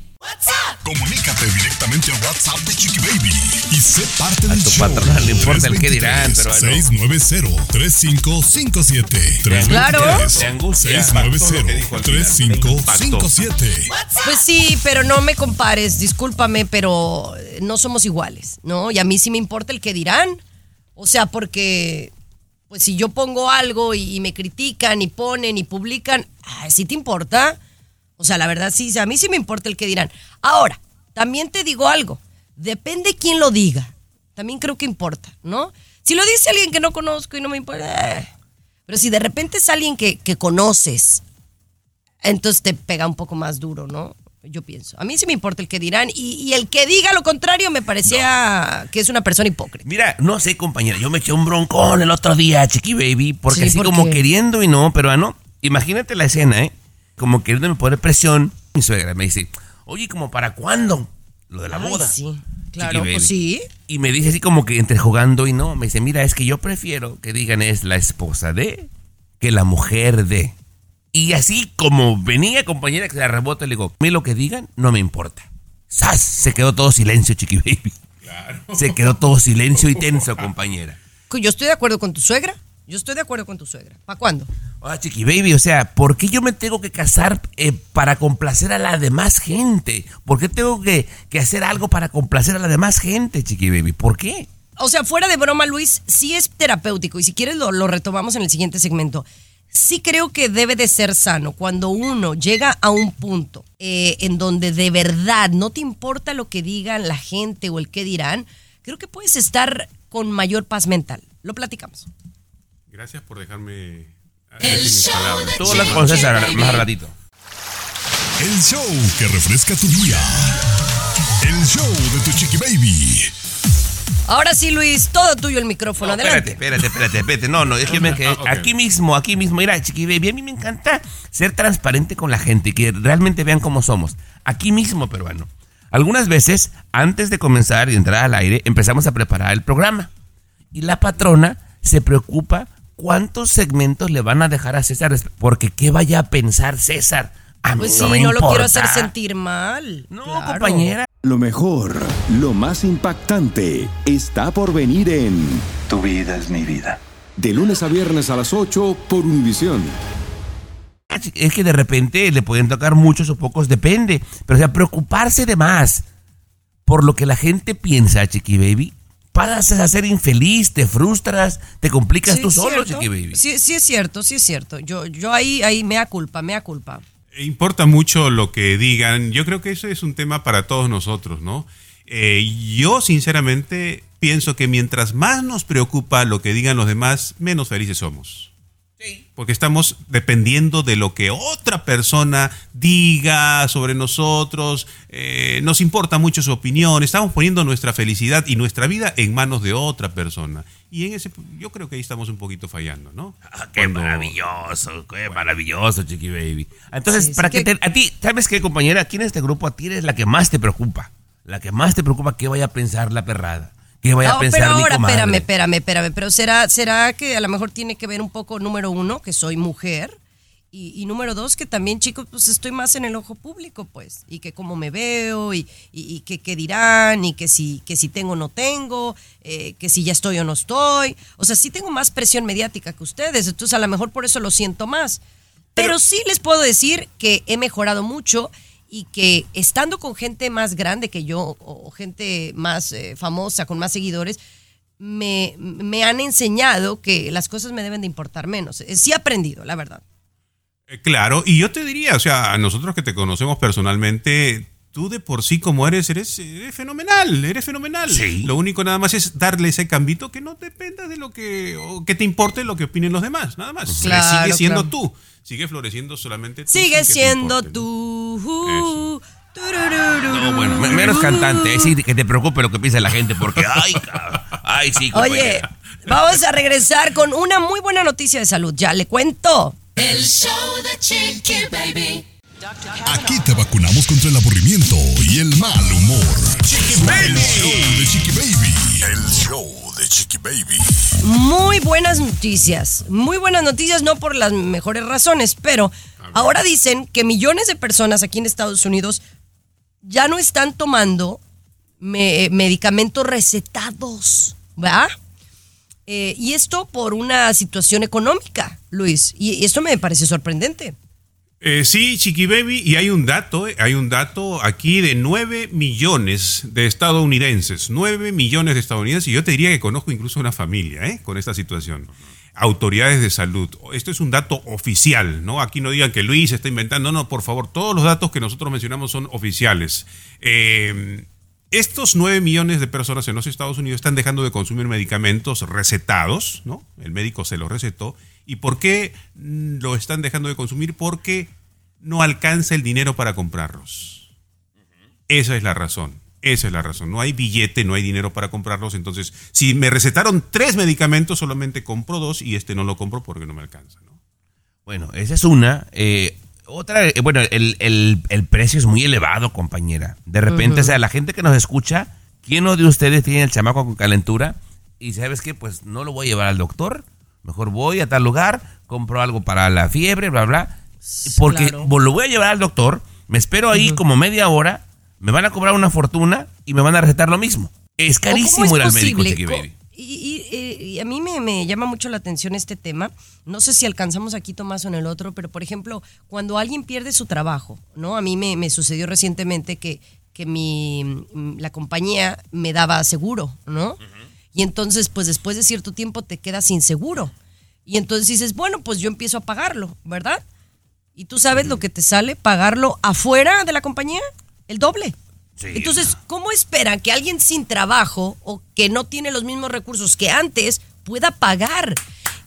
Comunícate directamente al WhatsApp de Chiqui Baby y sé parte A del tu show. patrona le importa el qué dirán, pero no. 690-3557. Claro. Te angustia. 690-3557. Pues sí, pero no me compares, discúlpame, pero eh, no somos iguales, ¿no? Y a mí sí me importa el que dirán. O sea, porque, pues si yo pongo algo y, y me critican y ponen y publican, ay, ¿sí te importa? O sea, la verdad sí, a mí sí me importa el que dirán. Ahora, también te digo algo, depende quién lo diga. También creo que importa, ¿no? Si lo dice alguien que no conozco y no me importa, eh. pero si de repente es alguien que, que conoces, entonces te pega un poco más duro, ¿no? Yo pienso. A mí sí me importa el que dirán y, y el que diga lo contrario me parecía que es una persona hipócrita. Mira, no sé, compañera, yo me eché un broncón el otro día, Chiqui Baby, porque Sí, así ¿por como queriendo y no, pero ah, no. Imagínate la escena, ¿eh? Como queriéndome poner presión. Mi suegra me dice, oye, ¿como para cuándo? Lo de la Ay, boda. sí, claro, pues sí. Y me dice así como que entre jugando y no. Me dice, mira, es que yo prefiero que digan es la esposa de que la mujer de. Y así como venía compañera que se la rebota, le digo, a mí lo que digan no me importa. ¡Sas! Se quedó todo silencio, Chiqui Baby. Se quedó todo silencio y tenso, compañera. Yo estoy de acuerdo con tu suegra. Yo estoy de acuerdo con tu suegra. ¿Para cuándo? Ah, Chiqui Baby, o sea, ¿por qué yo me tengo que casar eh, para complacer a la demás gente? ¿Por qué tengo que, que hacer algo para complacer a la demás gente, Chiqui Baby? ¿Por qué? O sea, fuera de broma, Luis, sí es terapéutico y si quieres lo, lo retomamos en el siguiente segmento. Sí creo que debe de ser sano cuando uno llega a un punto eh, en donde de verdad no te importa lo que digan la gente o el qué dirán, creo que puedes estar con mayor paz mental. Lo platicamos. Gracias por dejarme El show palabras. de Tú hablas con César más ratito. El show que refresca tu día. El show de tu Chiqui Baby. Ahora sí, Luis, todo tuyo el micrófono. No, Adelante. espérate, espérate, espérate, espérate. No, no, es que me, que Ah, aquí mismo, aquí mismo. Mira, Chiqui Baby, a mí me encanta ser transparente con la gente y que realmente vean cómo somos. Aquí mismo, peruano. Algunas veces, antes de comenzar y entrar al aire, empezamos a preparar el programa. Y la patrona se preocupa cuántos segmentos le van a dejar a César, porque qué vaya a pensar César. A mí Pues sí, no no, lo quiero hacer sentir mal. No, Claro. compañera. Lo mejor, lo más impactante, está por venir en Tu vida es mi vida. De lunes a viernes a las 8 por Univisión. Es que de repente le pueden tocar muchos o pocos, depende. Pero o sea, preocuparse de más por lo que la gente piensa, Chiqui Baby, pasas a ser infeliz, te frustras, te complicas Sí, tú solo, cierto. Chiqui Baby. Sí, sí es cierto, sí es cierto. Yo, yo ahí, ahí mea culpa, mea culpa. Importa mucho lo que digan. Yo creo que eso es un tema para todos nosotros, ¿no? Eh, yo, sinceramente, pienso que mientras más nos preocupa lo que digan los demás, menos felices somos. Porque estamos dependiendo de lo que otra persona diga sobre nosotros, eh, nos importa mucho su opinión, estamos poniendo nuestra felicidad y nuestra vida en manos de otra persona. Y en ese, yo creo que ahí estamos un poquito fallando, ¿no? Ah, qué maravilloso, qué maravilloso, Chiqui Baby. Entonces, Sí, sí, para que que- te- a ti, ¿sabes qué, compañera? Aquí en este grupo a ti eres la que más te preocupa. La que más te preocupa qué vaya a pensar la perrada. ¿Qué vaya a pensar pero mi ahora, comadre? espérame, espérame, espérame. Pero será, será que a lo mejor tiene que ver un poco, número uno, que soy mujer. Y, y número dos, que también, chicos, pues estoy más en el ojo público, pues. Y que cómo me veo, y, y, y que qué dirán, y que si, que si tengo o no tengo, eh, que si ya estoy o no estoy. O sea, sí tengo más presión mediática que ustedes. Entonces, a lo mejor por eso lo siento más. Pero sí les puedo decir que he mejorado mucho y que estando con gente más grande que yo o, o gente más eh, famosa, con más seguidores, me, me han enseñado que las cosas me deben de importar menos. Eh, Sí he aprendido, la verdad. Eh, Claro, y yo te diría, o sea, a nosotros que te conocemos personalmente, tú de por sí como eres, eres, eres fenomenal, eres fenomenal. Sí. Lo único nada más es darle ese cambito que no dependa de lo que, o que te importe lo que opinen los demás, nada más. Claro, sigue siendo claro. tú, sigue floreciendo solamente tú. Sigue siendo tú. No, bueno, me- menos cantante, ahí sí que te preocupe lo que piensa la gente, porque, [laughs] ay, ay, sí, Oye, vamos a regresar con una muy buena noticia de salud. Ya le cuento. El show de Chiqui Baby. Aquí te vacunamos contra el aburrimiento y el mal humor. Chiqui Baby. El show de Chiqui Baby. El show de Chiqui Baby. Muy buenas noticias. Muy buenas noticias, no por las mejores razones, pero ahora dicen que millones de personas aquí en Estados Unidos ya no están tomando me- medicamentos recetados, ¿verdad? Eh, y esto por una situación económica, Luis. Y y esto me parece sorprendente. Eh, sí, Chiqui Baby, y hay un dato, eh, hay un dato aquí de 9 millones de estadounidenses, 9 millones de estadounidenses, y yo te diría que conozco incluso una familia eh, con esta situación. Autoridades de salud. Esto es un dato oficial, ¿no? Aquí no digan que Luis está inventando, no, por favor, todos los datos que nosotros mencionamos son oficiales. Eh, estos 9 millones de personas en los Estados Unidos están dejando de consumir medicamentos recetados, ¿no? El médico se los recetó. ¿Y por qué mm, lo están dejando de consumir? Porque no alcanza el dinero para comprarlos. Esa es la razón. Esa es la razón. No hay billete, no hay dinero para comprarlos. Entonces, si me recetaron tres medicamentos, solamente compro dos y este no lo compro porque no me alcanza. ¿no? Bueno, esa es una. Eh, otra, eh, bueno, el, el- el precio es muy elevado, compañera. De repente, o sea, la gente que nos escucha, ¿quién de ustedes tiene el chamaco con calentura? Y sabes qué, pues no lo voy a llevar al doctor. Mejor voy a tal lugar, compro algo para la fiebre, bla, bla. Porque claro. lo voy a llevar al doctor, me espero ahí como media hora, me van a cobrar una fortuna y me van a recetar lo mismo. Es ¿O cómo carísimo es ir al médico? Chiqui Baby. Y, y- y- y a mí me, me llama mucho la atención este tema. No sé si alcanzamos aquí Tomás o en el otro, pero por ejemplo, cuando alguien pierde su trabajo, ¿no? A mí me, me sucedió recientemente que, que mi, mm, la compañía me daba seguro, ¿no? Y entonces, pues después de cierto tiempo te quedas sin seguro. Y entonces dices, bueno, pues yo empiezo a pagarlo, ¿verdad? Y tú sabes lo que te sale pagarlo afuera de la compañía, el doble. Entonces, ¿cómo esperan que alguien sin trabajo o que no tiene los mismos recursos que antes pueda pagar?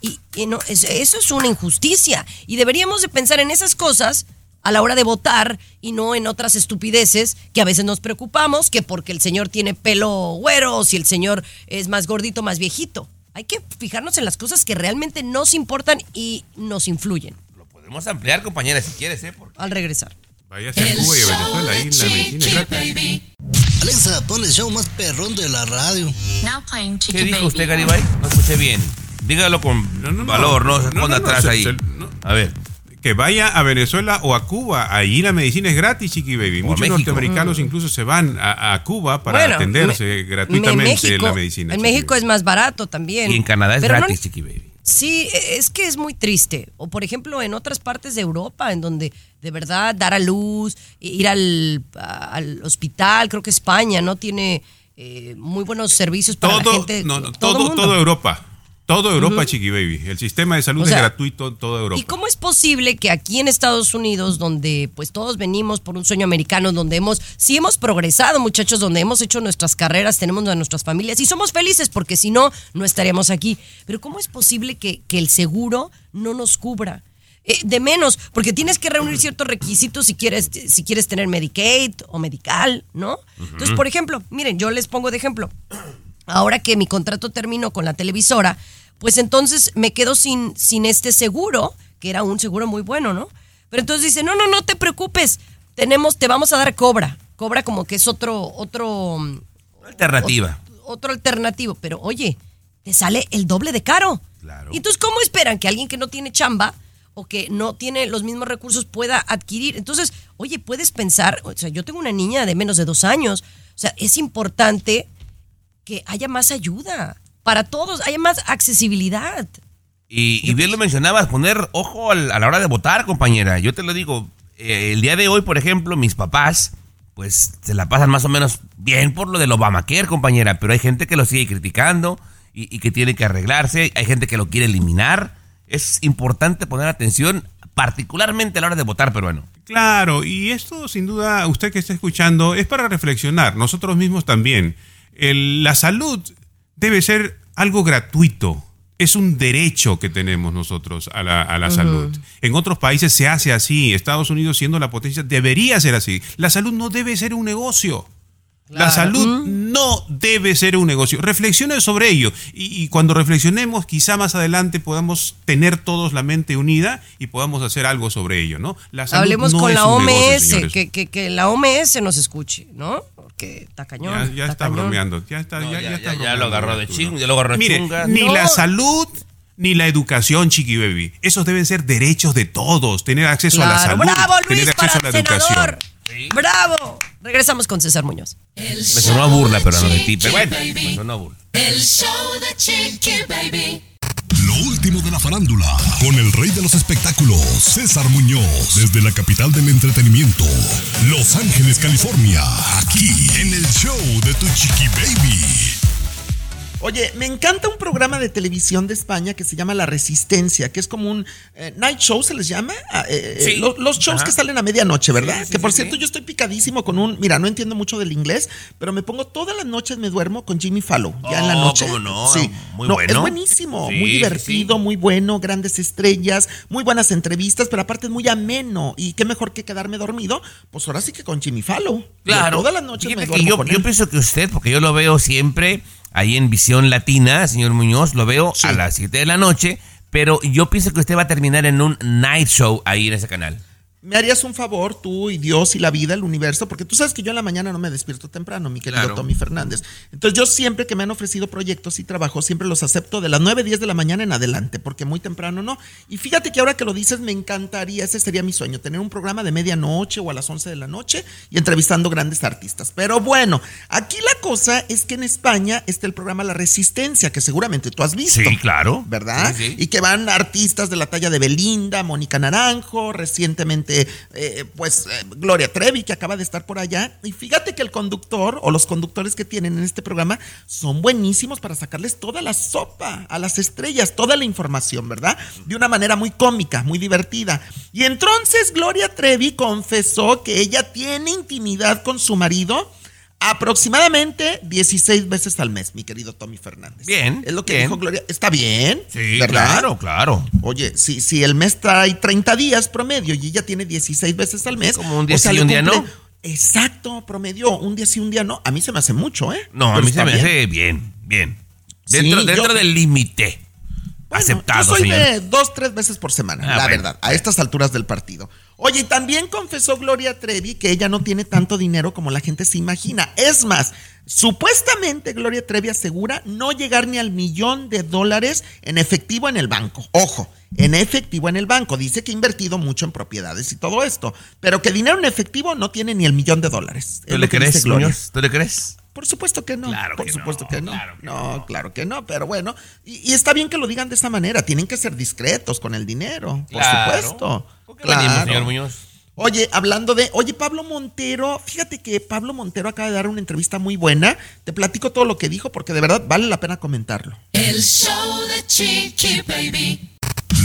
Y, y no, es- eso es una injusticia. Y deberíamos de pensar en esas cosas a la hora de votar y no en otras estupideces que a veces nos preocupamos, que porque el señor tiene pelo güero o si el señor es más gordito, más viejito. Hay que fijarnos en las cosas que realmente nos importan y nos influyen. Podemos ampliar, compañera, si quieres, ¿eh? Porque- Al regresar. Vaya a Cuba y a Venezuela, ahí la. Alexa, pon el show más perrón de la radio. Now playing Chiqui ¿Qué dijo Baby. usted, Garibay? No escuché bien. Dígalo con valor, no se no, ponga no, atrás se- ahí. se- A ver. Que vaya a Venezuela o a Cuba. Ahí la medicina es gratis, Chiqui Baby. O Muchos norteamericanos Mm. incluso se van a, a Cuba para Bueno, atenderse me- gratuitamente México, la medicina. En Chiqui México es más barato también. Y en Canadá es Pero no- gratis, Chiqui Baby. Sí, e- es que es muy triste. O por ejemplo, en otras partes de Europa, en donde de verdad dar a luz, ir al, al hospital, creo que España no tiene eh, muy buenos servicios para todo, la gente. no, no, todo todo, todo Europa. Todo Europa. Chiqui Baby. El sistema de salud O sea, es gratuito en toda Europa. ¿Y cómo es posible que aquí en Estados Unidos, donde pues todos venimos por un sueño americano, donde hemos, sí hemos progresado, muchachos, donde hemos hecho nuestras carreras, tenemos a nuestras familias y somos felices porque si no, no estaríamos aquí. Pero ¿cómo es posible que, que el seguro no nos cubra? Eh, de menos, porque tienes que reunir ciertos requisitos si quieres, si quieres tener Medicaid o Medical, ¿no? Entonces, por ejemplo, miren, yo les pongo de ejemplo ahora que mi contrato terminó con la televisora, pues entonces me quedo sin, sin este seguro, que era un seguro muy bueno, ¿no? Pero entonces dice, no, no, no te preocupes, tenemos, te vamos a dar cobra. Cobra como que es otro, otro, mm, Alternativa. otro alternativo. Pero oye, te sale el doble de caro. Claro. Y entonces, ¿cómo esperan que alguien que no tiene chamba o que no tiene los mismos recursos pueda adquirir? Entonces, oye, puedes pensar, o sea, yo tengo una niña de menos de dos años. O sea, es importante que haya más ayuda para todos, haya más accesibilidad. Y, y bien lo mencionabas, poner ojo al- a la hora de votar, compañera. Yo te lo digo, eh, el día de hoy, por ejemplo, mis papás, pues se la pasan más o menos bien por lo del Obamacare, compañera, pero hay gente que lo sigue criticando y, y que tiene que arreglarse, hay gente que lo quiere eliminar. Es importante poner atención, particularmente a la hora de votar peruano. Claro, y esto sin duda, usted que está escuchando, es para reflexionar, nosotros mismos también. El- la salud debe ser algo gratuito. Es un derecho que tenemos nosotros a la, a la salud. En otros países se hace así. Estados Unidos siendo la potencia debería ser así. La salud no debe ser un negocio. La salud no debe ser un negocio. Reflexione sobre ello. Y, y cuando reflexionemos, quizá más adelante podamos tener todos la mente unida y podamos hacer algo sobre ello, ¿no? La salud Hablemos no con es la negocio, OMS, señores. que, que, que la OMS nos escuche, ¿no? Porque está cañón. Ya, ya está cañón. bromeando. Ya está, ya, ya está ya lo agarró de ching, ya lo agarró de Mire, chunga. ni No. la salud ni la educación, Chiqui Baby. Esos deben ser derechos de todos. Tener acceso a la salud, Bravo, Luis, tener acceso a la educación. ¡Bravo! Regresamos con César Muñoz. Me sonó a burla, pero no de ti. Pero bueno, me sonó a burla. El show de Chiqui Baby. Lo último de la farándula, con el rey de los espectáculos, César Muñoz, desde la capital del entretenimiento, Los Ángeles, California, aquí en el show de Tu Chiqui Baby. Oye, me encanta un programa de televisión de España que se llama La Resistencia, que es como un eh, night show, se les llama. Ah, eh, Sí. eh, lo- los shows Ajá. que salen a medianoche, ¿verdad? Sí, sí, que por sí, cierto, sí. yo estoy picadísimo con un. Mira, no entiendo mucho del inglés, pero me pongo todas las noches, me duermo con Jimmy Fallon, ya en la Oh, noche. cómo no, Sí. muy no, bueno. Es buenísimo, Sí, muy sí, divertido, muy bueno, grandes estrellas, muy buenas entrevistas, pero aparte es muy ameno. Y qué mejor que quedarme dormido, pues ahora sí que con Jimmy Fallon. Yo Claro. todas las noches Fíjate me que duermo yo, con yo pienso que usted, porque yo lo veo siempre ahí en Visión Latina, señor Muñoz, lo veo a las 7 de la noche, pero yo pienso que usted va a terminar en un night show ahí en ese canal. ¿Me harías un favor, tú y Dios y la vida, el universo? Porque tú sabes que yo en la mañana no me despierto temprano, mi querido Claro. Tommy Fernández. Entonces yo siempre que me han ofrecido proyectos y trabajos, siempre los acepto de las 9, 10 de la mañana en adelante, porque muy temprano no. Y fíjate que ahora que lo dices, me encantaría, ese sería mi sueño, tener un programa de medianoche o a las 11 de la noche y entrevistando grandes artistas. Pero bueno, aquí la cosa es que en España está el programa La Resistencia, que seguramente tú has visto. Sí, claro. ¿Verdad? Sí, sí. Y que van artistas de la talla de Belinda, Mónica Naranjo, recientemente, eh, pues, eh, Gloria Trevi, que acaba de estar por allá. Y fíjate que el conductor o los conductores que tienen en este programa son buenísimos para sacarles toda la sopa a las estrellas, toda la información, ¿verdad? De una manera muy cómica, muy divertida. Y entonces Gloria Trevi confesó que ella tiene intimidad con su marido Aproximadamente 16 veces al mes, mi querido Tommy Fernández. Bien. Es lo que bien. dijo Gloria. Está bien. Sí, ¿verdad? claro, claro. Oye, si, si el mes trae 30 días promedio y ella tiene 16 veces al mes. Como un día o sea, sí y un día no. Exacto, promedio, un día sí, un día no. A mí se me hace mucho, ¿eh? No, a mí se me bien. hace bien, bien. Sí, Dentro, yo- dentro del límite. Aceptado, Yo soy señor. de dos, tres veces por semana, Ah, la bueno, verdad, a estas alturas del partido. Oye, y también confesó Gloria Trevi que ella no tiene tanto dinero como la gente se imagina. Es más, supuestamente Gloria Trevi asegura no llegar ni al millón de dólares en efectivo en el banco. Ojo, en efectivo en el banco. Dice que ha invertido mucho en propiedades y todo esto, pero que dinero en efectivo no tiene ni el millón de dólares. Es ¿Tú le crees, Gloria. ¿Tú le crees? Por supuesto que no. Claro por que supuesto no, que no. claro que no, claro que no, pero bueno. Y, y está bien que lo digan de esa manera. Tienen que ser discretos con el dinero. Claro. Por supuesto. ¿Con qué venimos, Claro. señor Muñoz? Oye, hablando de. Oye, Pablo Montero. Fíjate que Pablo Montero acaba de dar una entrevista muy buena. Te platico todo lo que dijo porque de verdad vale la pena comentarlo. El show de Chiqui Baby.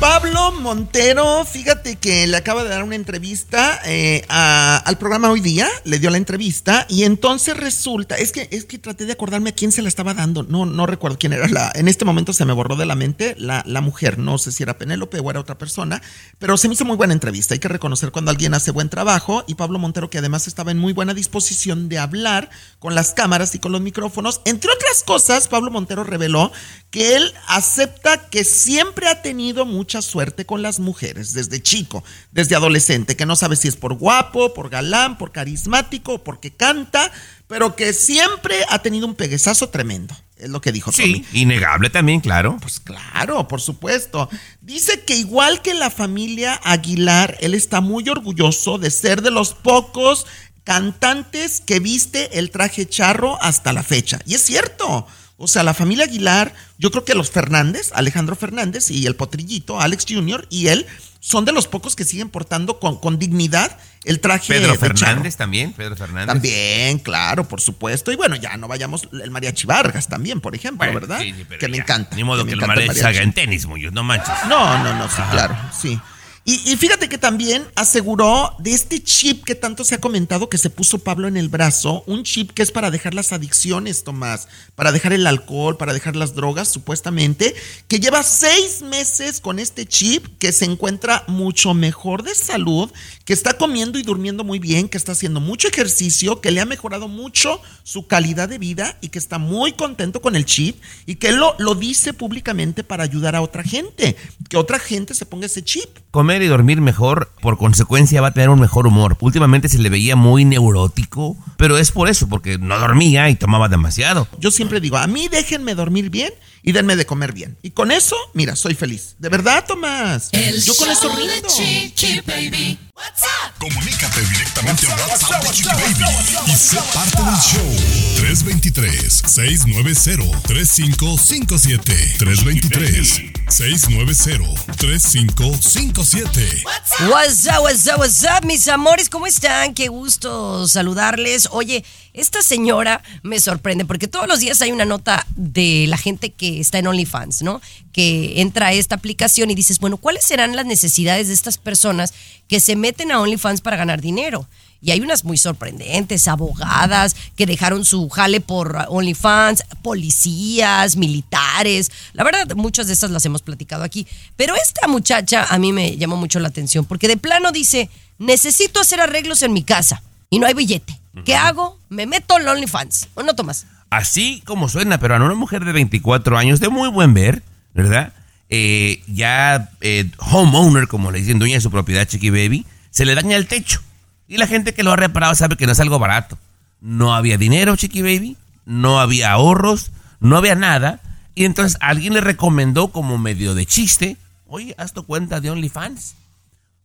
Pablo Montero, fíjate que le acaba de dar una entrevista eh, al programa hoy día, le dio la entrevista y entonces resulta, es que es que traté de acordarme a quién se la estaba dando, no no recuerdo quién era la, en este momento se me borró de la mente la, la mujer, no sé si era Penélope o era otra persona, pero se me hizo muy buena entrevista, hay que reconocer cuando alguien hace buen trabajo y Pablo Montero que además estaba en muy buena disposición de hablar con las cámaras y con los micrófonos, entre otras cosas, Pablo Montero reveló que él acepta que siempre ha tenido mucha suerte con las mujeres, desde chico, desde adolescente, que no sabe si es por guapo, por galán, por carismático, porque canta, pero que siempre ha tenido un peguezazo tremendo. Es lo que dijo Tommy. Sí, innegable también, claro. Pues claro, por supuesto. Dice que igual que la familia Aguilar, él está muy orgulloso de ser de los pocos cantantes que viste el traje charro hasta la fecha. Y es cierto. O sea, la familia Aguilar, yo creo que los Fernández, Alejandro Fernández y el Potrillito, Alex Jr. y él, son de los pocos que siguen portando con, con dignidad el traje Pedro de charro. Fernández también, Pedro Fernández. También, claro, por supuesto. Y bueno, ya no vayamos el mariachi Vargas también, por ejemplo, Bueno, ¿verdad? sí, sí, pero que me encanta. Ni modo que, el mariachi mariachi. haga en tenis, Muñoz, no manches. No, no, no, sí, Ajá. claro, sí. Y, fíjate que también aseguró de este chip que tanto se ha comentado que se puso Pablo en el brazo, un chip que es para dejar las adicciones, Tomás, para dejar el alcohol, para dejar las drogas, supuestamente, que lleva seis meses con este chip, que se encuentra mucho mejor de salud, que está comiendo y durmiendo muy bien, que está haciendo mucho ejercicio, que le ha mejorado mucho su calidad de vida y que está muy contento con el chip y que él lo, lo dice públicamente para ayudar a otra gente, que otra gente se ponga ese chip. Comer y dormir mejor, por consecuencia va a tener un mejor humor. Últimamente se le veía muy neurótico, pero es por eso, porque no dormía y tomaba demasiado. Yo siempre digo, a mí déjenme dormir bien y denme de comer bien. Y con eso, mira, soy feliz. De verdad, Tomás. El Yo con eso rindo. Chiqui Baby. Comunícate directamente a WhatsApp de Chiqui Baby y sé parte del show. 323-690-3557. 323-690-3557. What's up, what's up, what's up, mis amores, ¿cómo están? Qué gusto saludarles. Oye, esta señora me sorprende porque todos los días hay una nota de la gente que está en OnlyFans, ¿no? Que entra a esta aplicación y dices, bueno, ¿cuáles serán las necesidades de estas personas que se meten a OnlyFans para ganar dinero? Y hay unas muy sorprendentes, abogadas que dejaron su jale por OnlyFans, policías, militares. La verdad, muchas de estas las hemos platicado aquí. Pero esta muchacha a mí me llamó mucho la atención porque de plano dice, necesito hacer arreglos en mi casa y no hay billete. ¿Qué hago? Me meto en OnlyFans. ¿O no, Tomás? Así como suena, pero a una mujer de 24 años, de muy buen ver, ¿verdad? Eh, ya eh, homeowner, como le dicen, dueña de su propiedad, Chiqui Baby, se le daña el techo. Y la gente que lo ha reparado sabe que no es algo barato. No había dinero, Chiqui Baby, no había ahorros, no había nada. Y entonces alguien le recomendó como medio de chiste, oye, haz tu cuenta de OnlyFans.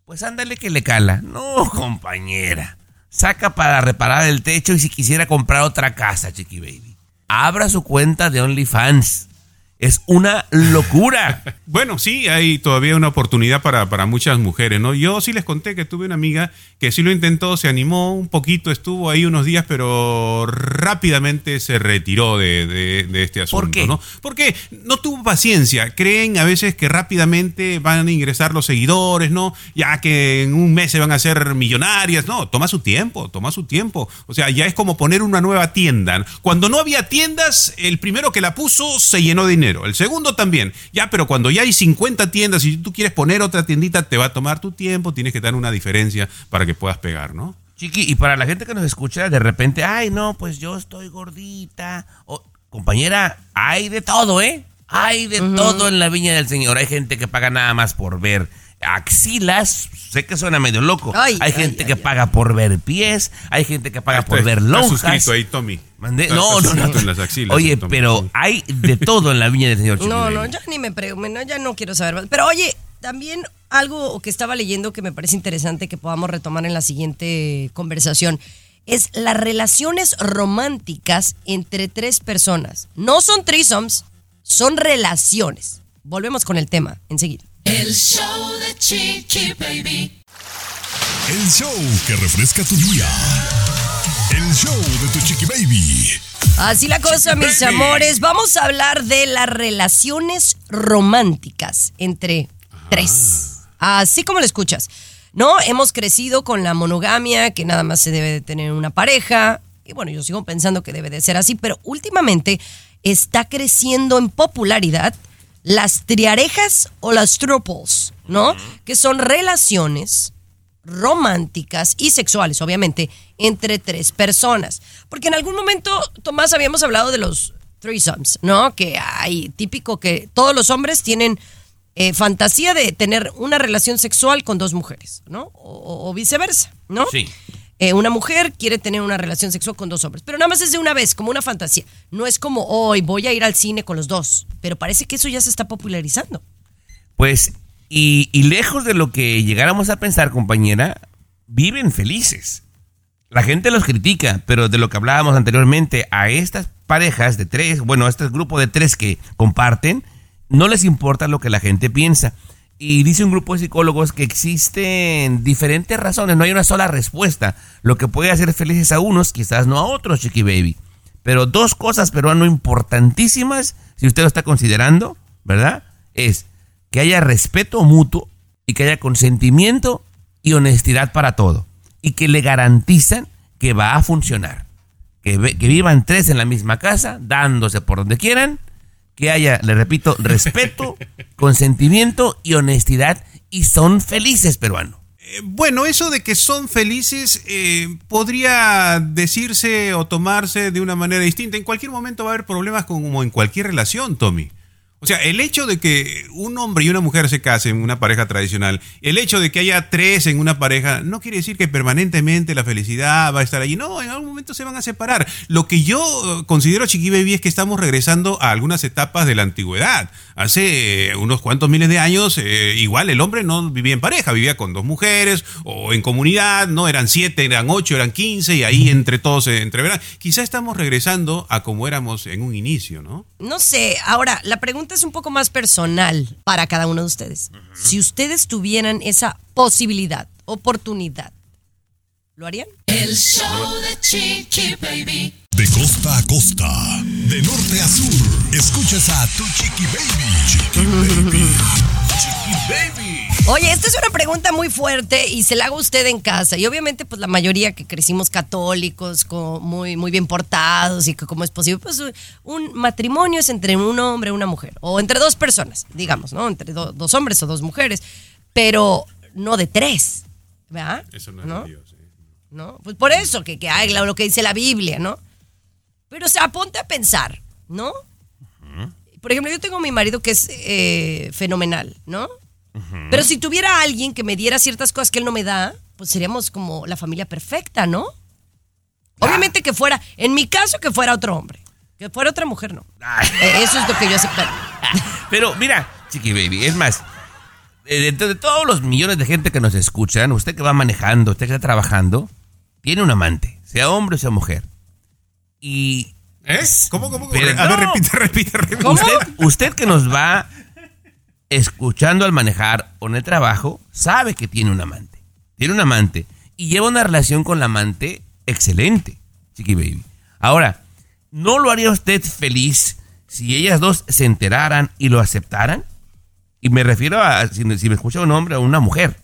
Pues ándale que le cala. No, compañera. Saca para reparar el techo y si quisiera comprar otra casa, Chiqui Baby. Abra su cuenta de OnlyFans. Es una locura. [laughs] Bueno, sí, hay todavía una oportunidad para, para muchas mujeres, ¿no? Yo sí les conté que tuve una amiga que sí lo intentó, se animó un poquito, estuvo ahí unos días, pero rápidamente se retiró de, de- de este asunto, qué? ¿no? Porque no tuvo paciencia. Creen a veces que rápidamente van a ingresar los seguidores, ¿no? Ya que en un mes se van a hacer millonarias. No, toma su tiempo, toma su tiempo. O sea, ya es como poner una nueva tienda. Cuando no había tiendas, el primero que la puso se llenó de dinero. El segundo también. Ya, pero cuando ya hay 50 tiendas y tú quieres poner otra tiendita, te va a tomar tu tiempo, tienes que dar una diferencia para que puedas pegar, ¿no? Chiqui, y para la gente que nos escucha, de repente, ay, no, pues yo estoy gordita. O, compañera, hay de todo, ¿eh? Hay de todo en la viña del Señor. Hay gente que paga nada más por ver axilas. Sé que suena medio loco. Ay, hay ay, gente ay, que paga por ver pies. Hay gente que paga por Estás- ver estás lonjas. suscrito ahí, Tommy. Mandé- Estás- No, estás no, no. suscrito en las axilas, Oye, Tommy. pero hay de todo en la viña del Señor. No, no, ya ni me pregunto, no, ya no quiero saber más. Pero oye, también algo que estaba leyendo que me parece interesante que podamos retomar en la siguiente conversación es las relaciones románticas entre tres personas. No son threesomes, son relaciones. Volvemos con el tema enseguida. El show de Chiqui Baby. El show que refresca tu día. El show de tu chiqui baby. Así la cosa, mis Baby. amores. Vamos a hablar de las relaciones románticas entre tres. Así como lo escuchas. No, hemos crecido con la monogamia, que nada más se debe de tener una pareja. Y bueno, yo sigo pensando que debe de ser así, pero últimamente está creciendo en popularidad las triarejas o las truples, ¿no? Que son relaciones románticas y sexuales, obviamente, entre tres personas. Porque en algún momento, Tomás, habíamos hablado de los threesomes, ¿no? Que hay típico que todos los hombres tienen eh, fantasía de tener una relación sexual con dos mujeres, ¿no? O, o viceversa, ¿no? Sí. Eh, una mujer quiere tener una relación sexual con dos hombres, pero nada más es de una vez, como una fantasía. No es como hoy voy a ir al cine con los dos, pero parece que eso ya se está popularizando. Pues, y, y lejos de lo que llegáramos a pensar, compañera, viven felices. La gente los critica, pero de lo que hablábamos anteriormente, a estas parejas de tres, bueno, a este grupo de tres que comparten, no les importa lo que la gente piensa. Y dice un grupo de psicólogos que existen diferentes razones, no hay una sola respuesta. Lo que puede hacer felices a unos, quizás no a otros, Chiqui Baby. Pero dos cosas peruano importantísimas, si usted lo está considerando, ¿verdad? Es que haya respeto mutuo y que haya consentimiento y honestidad para todo. Y que le garantizan que va a funcionar. Que, que vivan tres en la misma casa, dándose por donde quieran. Que haya, le repito, respeto, [laughs] consentimiento y honestidad. Y son felices, peruano. Eh, Bueno, eso de que son felices eh, podría decirse o tomarse de una manera distinta. En cualquier momento va a haber problemas como en cualquier relación, Tommy. O sea, el hecho de que un hombre y una mujer se casen en una pareja tradicional, el hecho de que haya tres en una pareja, no quiere decir que permanentemente la felicidad va a estar allí. No, en algún momento se van a separar. Lo que yo eh, considero, Chiqui Baby, es que estamos regresando a algunas etapas de la antigüedad. Hace eh, unos cuantos miles de años, eh, igual el hombre no vivía en pareja, vivía con dos mujeres o en comunidad, no eran siete, eran ocho, eran quince, y ahí entre todos se entreveran. Quizá estamos regresando a como éramos en un inicio, ¿no? No sé, ahora la pregunta es un poco más personal para cada uno de ustedes. Si ustedes tuvieran esa posibilidad, oportunidad, ¿lo harían? El show de Chiqui Baby. De costa a costa, de norte a sur, escuchas a tu chiqui baby. Chiqui baby. [laughs] Chiqui baby. Oye, esta es una pregunta muy fuerte y se la hago a usted en casa. Y obviamente, pues la mayoría que crecimos católicos, co- muy, muy bien portados y que como es posible, pues un matrimonio es entre un hombre y una mujer. O entre dos personas, digamos, ¿no? Entre do- dos hombres o dos mujeres. Pero no de tres, ¿verdad? Eso no es ¿No? de Dios. ¿eh? ¿no? Pues por eso, que, que hay lo que dice la Biblia, ¿no? Pero, o sea, ponte a pensar, ¿no? Por ejemplo, yo tengo a mi marido que es eh, fenomenal, ¿no? Pero si tuviera alguien que me diera ciertas cosas que él no me da, pues seríamos como la familia perfecta, ¿no? Obviamente que fuera, en mi caso, que fuera otro hombre. Que fuera otra mujer, no. Eh, Eso es lo que yo acepto. [laughs] Pero mira, Chiqui Baby, es más, eh, dentro de todos los millones de gente que nos escuchan, usted que va manejando, usted que está trabajando, tiene un amante, sea hombre o sea mujer. Y ¿Eh? ¿Cómo, cómo? Pero a ver, repite, repite, repite. Usted, usted que nos va escuchando al manejar o en el trabajo, sabe que tiene un amante. Tiene un amante. Y lleva una relación con la amante excelente, Chiqui Baby. Ahora, ¿no lo haría usted feliz si ellas dos se enteraran y lo aceptaran? Y me refiero a si, si me escucha un hombre o una mujer.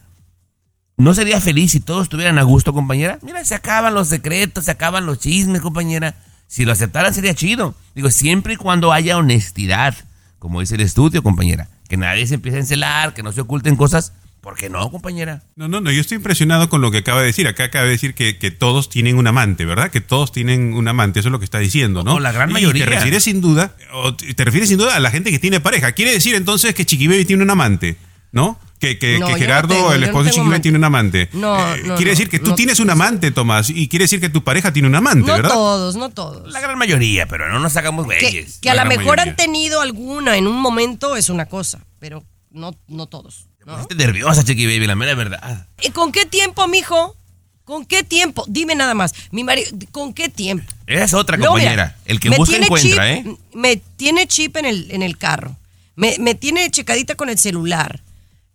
¿No sería feliz si todos estuvieran a gusto, compañera? Mira, se acaban los secretos, se acaban los chismes, compañera. Si lo aceptaran sería chido. Digo, siempre y cuando haya honestidad, como dice el estudio, compañera. Que nadie se empiece a encelar, que no se oculten cosas. ¿Por qué no, compañera? No, no, no, yo estoy impresionado con lo que acaba de decir. Acá acaba de decir que, que todos tienen un amante, ¿verdad? Que todos tienen un amante, eso es lo que está diciendo, ¿no? O la gran Y mayoría. te refieres sin duda, o te refieres sin duda a la gente que tiene pareja. Quiere decir entonces que Chiqui Baby tiene un amante, ¿no? Que, que, No, que no Gerardo, tengo, el no esposo de tengo Chiqui Baby, amante. tiene un amante. No, Eh, no, quiere no, decir que tú no. tienes un amante, Tomás, y quiere decir que tu pareja tiene un amante, No ¿verdad? todos, no todos. La gran mayoría, pero no nos hagamos Que, güeyes. que a lo mejor mayoría. han tenido alguna en un momento es una cosa, pero no, no todos. ¿no? Estás nerviosa, Chiqui Baby, la mera verdad. ¿Y ¿Con qué tiempo, mijo? ¿Con qué tiempo? Dime nada más. Mi marido, ¿con qué tiempo? Esa es otra compañera. el que busca encuentra, chip- ¿eh? Me tiene chip en el, en el carro. Me, me tiene checadita con el celular.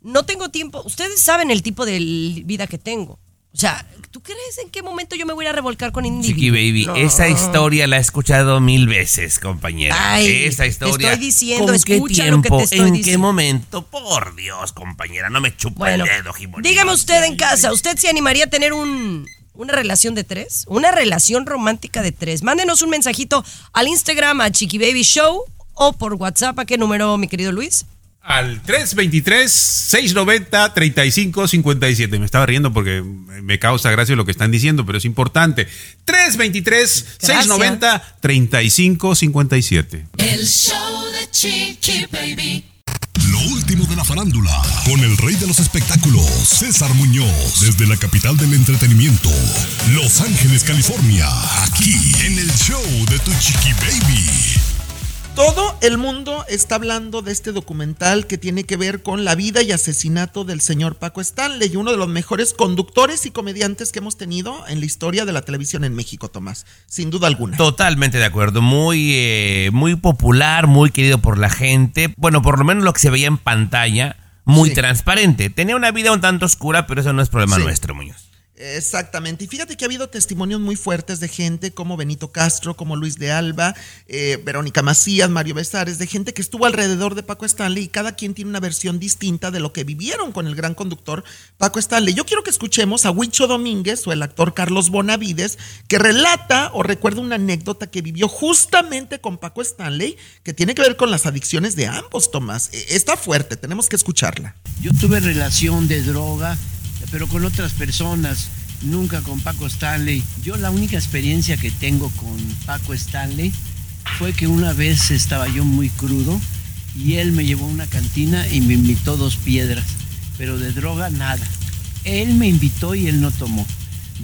No tengo tiempo. Ustedes saben el tipo de vida que tengo. O sea, ¿tú crees en qué momento yo me voy a revolcar con individuos? Chiqui Baby, No. esa historia la he escuchado mil veces, compañera. Ay, esa te historia. estoy diciendo, ¿Con qué escucha lo que tiempo? te estoy ¿En qué momento? Por Dios, compañera, no me chupa Bueno, el dedo, Jimón. dígame usted en casa, ¿usted se animaría a tener un, una relación de tres? Una relación romántica de tres. Mándenos un mensajito al Instagram a Chiqui Baby Show o por WhatsApp. ¿A qué número, mi querido Luis? Al 323-690-3557. Me estaba riendo porque me causa gracia lo que están diciendo, pero es importante. 323-690-3557. El show de Chiqui Baby. Lo último de la farándula, con el rey de los espectáculos, César Muñoz, desde la capital del entretenimiento, Los Ángeles, California, aquí en el show de Tu Chiqui Baby. Todo el mundo está hablando de este documental que tiene que ver con la vida y asesinato del señor Paco Stanley, uno de los mejores conductores y comediantes que hemos tenido en la historia de la televisión en México, Tomás, sin duda alguna. Totalmente de acuerdo. Muy, eh, muy popular, muy querido por la gente. Bueno, por lo menos lo que se veía en pantalla, muy Sí. transparente. Tenía una vida un tanto oscura, pero eso no es problema Sí. nuestro, Muñoz. Exactamente. Y fíjate que ha habido testimonios muy fuertes de gente como Benito Castro, como Luis de Alba, eh, Verónica Macías, Mario Besares, de gente que estuvo alrededor de Paco Stanley y cada quien tiene una versión distinta de lo que vivieron con el gran conductor Paco Stanley. Yo quiero que escuchemos a Huicho Domínguez o el actor Carlos Bonavides, que relata o recuerda una anécdota que vivió justamente con Paco Stanley, que tiene que ver con las adicciones de ambos, Tomás. Eh, Está fuerte, tenemos que escucharla. Yo tuve relación de droga, pero con otras personas, nunca con Paco Stanley. Yo la única experiencia que tengo con Paco Stanley fue que una vez estaba yo muy crudo y él me llevó a una cantina y me invitó dos piedras, pero de droga nada. Él me invitó y él no tomó.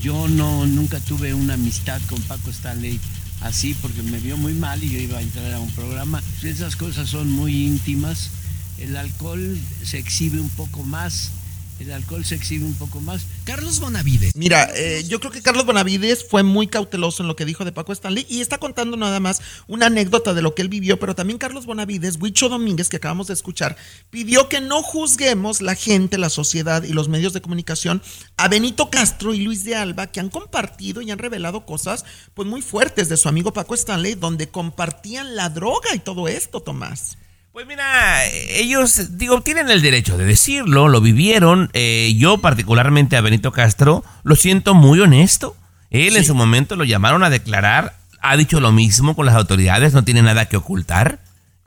Yo no nunca tuve una amistad con Paco Stanley así porque me vio muy mal y yo iba a entrar a un programa. Esas cosas son muy íntimas. El alcohol se exhibe un poco más. El alcohol se exhibe un poco más. Carlos Bonavides. Mira, eh, yo creo que Carlos Bonavides fue muy cauteloso en lo que dijo de Paco Stanley y está contando nada más una anécdota de lo que él vivió, pero también Carlos Bonavides, Huicho Domínguez, que acabamos de escuchar, pidió que no juzguemos la gente, la sociedad y los medios de comunicación a Benito Castro y Luis de Alba, que han compartido y han revelado cosas pues muy fuertes de su amigo Paco Stanley, donde compartían la droga y todo esto, Tomás. Pues mira, ellos, digo, tienen el derecho de decirlo, lo vivieron. Eh, yo particularmente a Benito Castro lo siento muy honesto. Él en su momento lo llamaron a declarar, ha dicho lo mismo con las autoridades, no tiene nada que ocultar.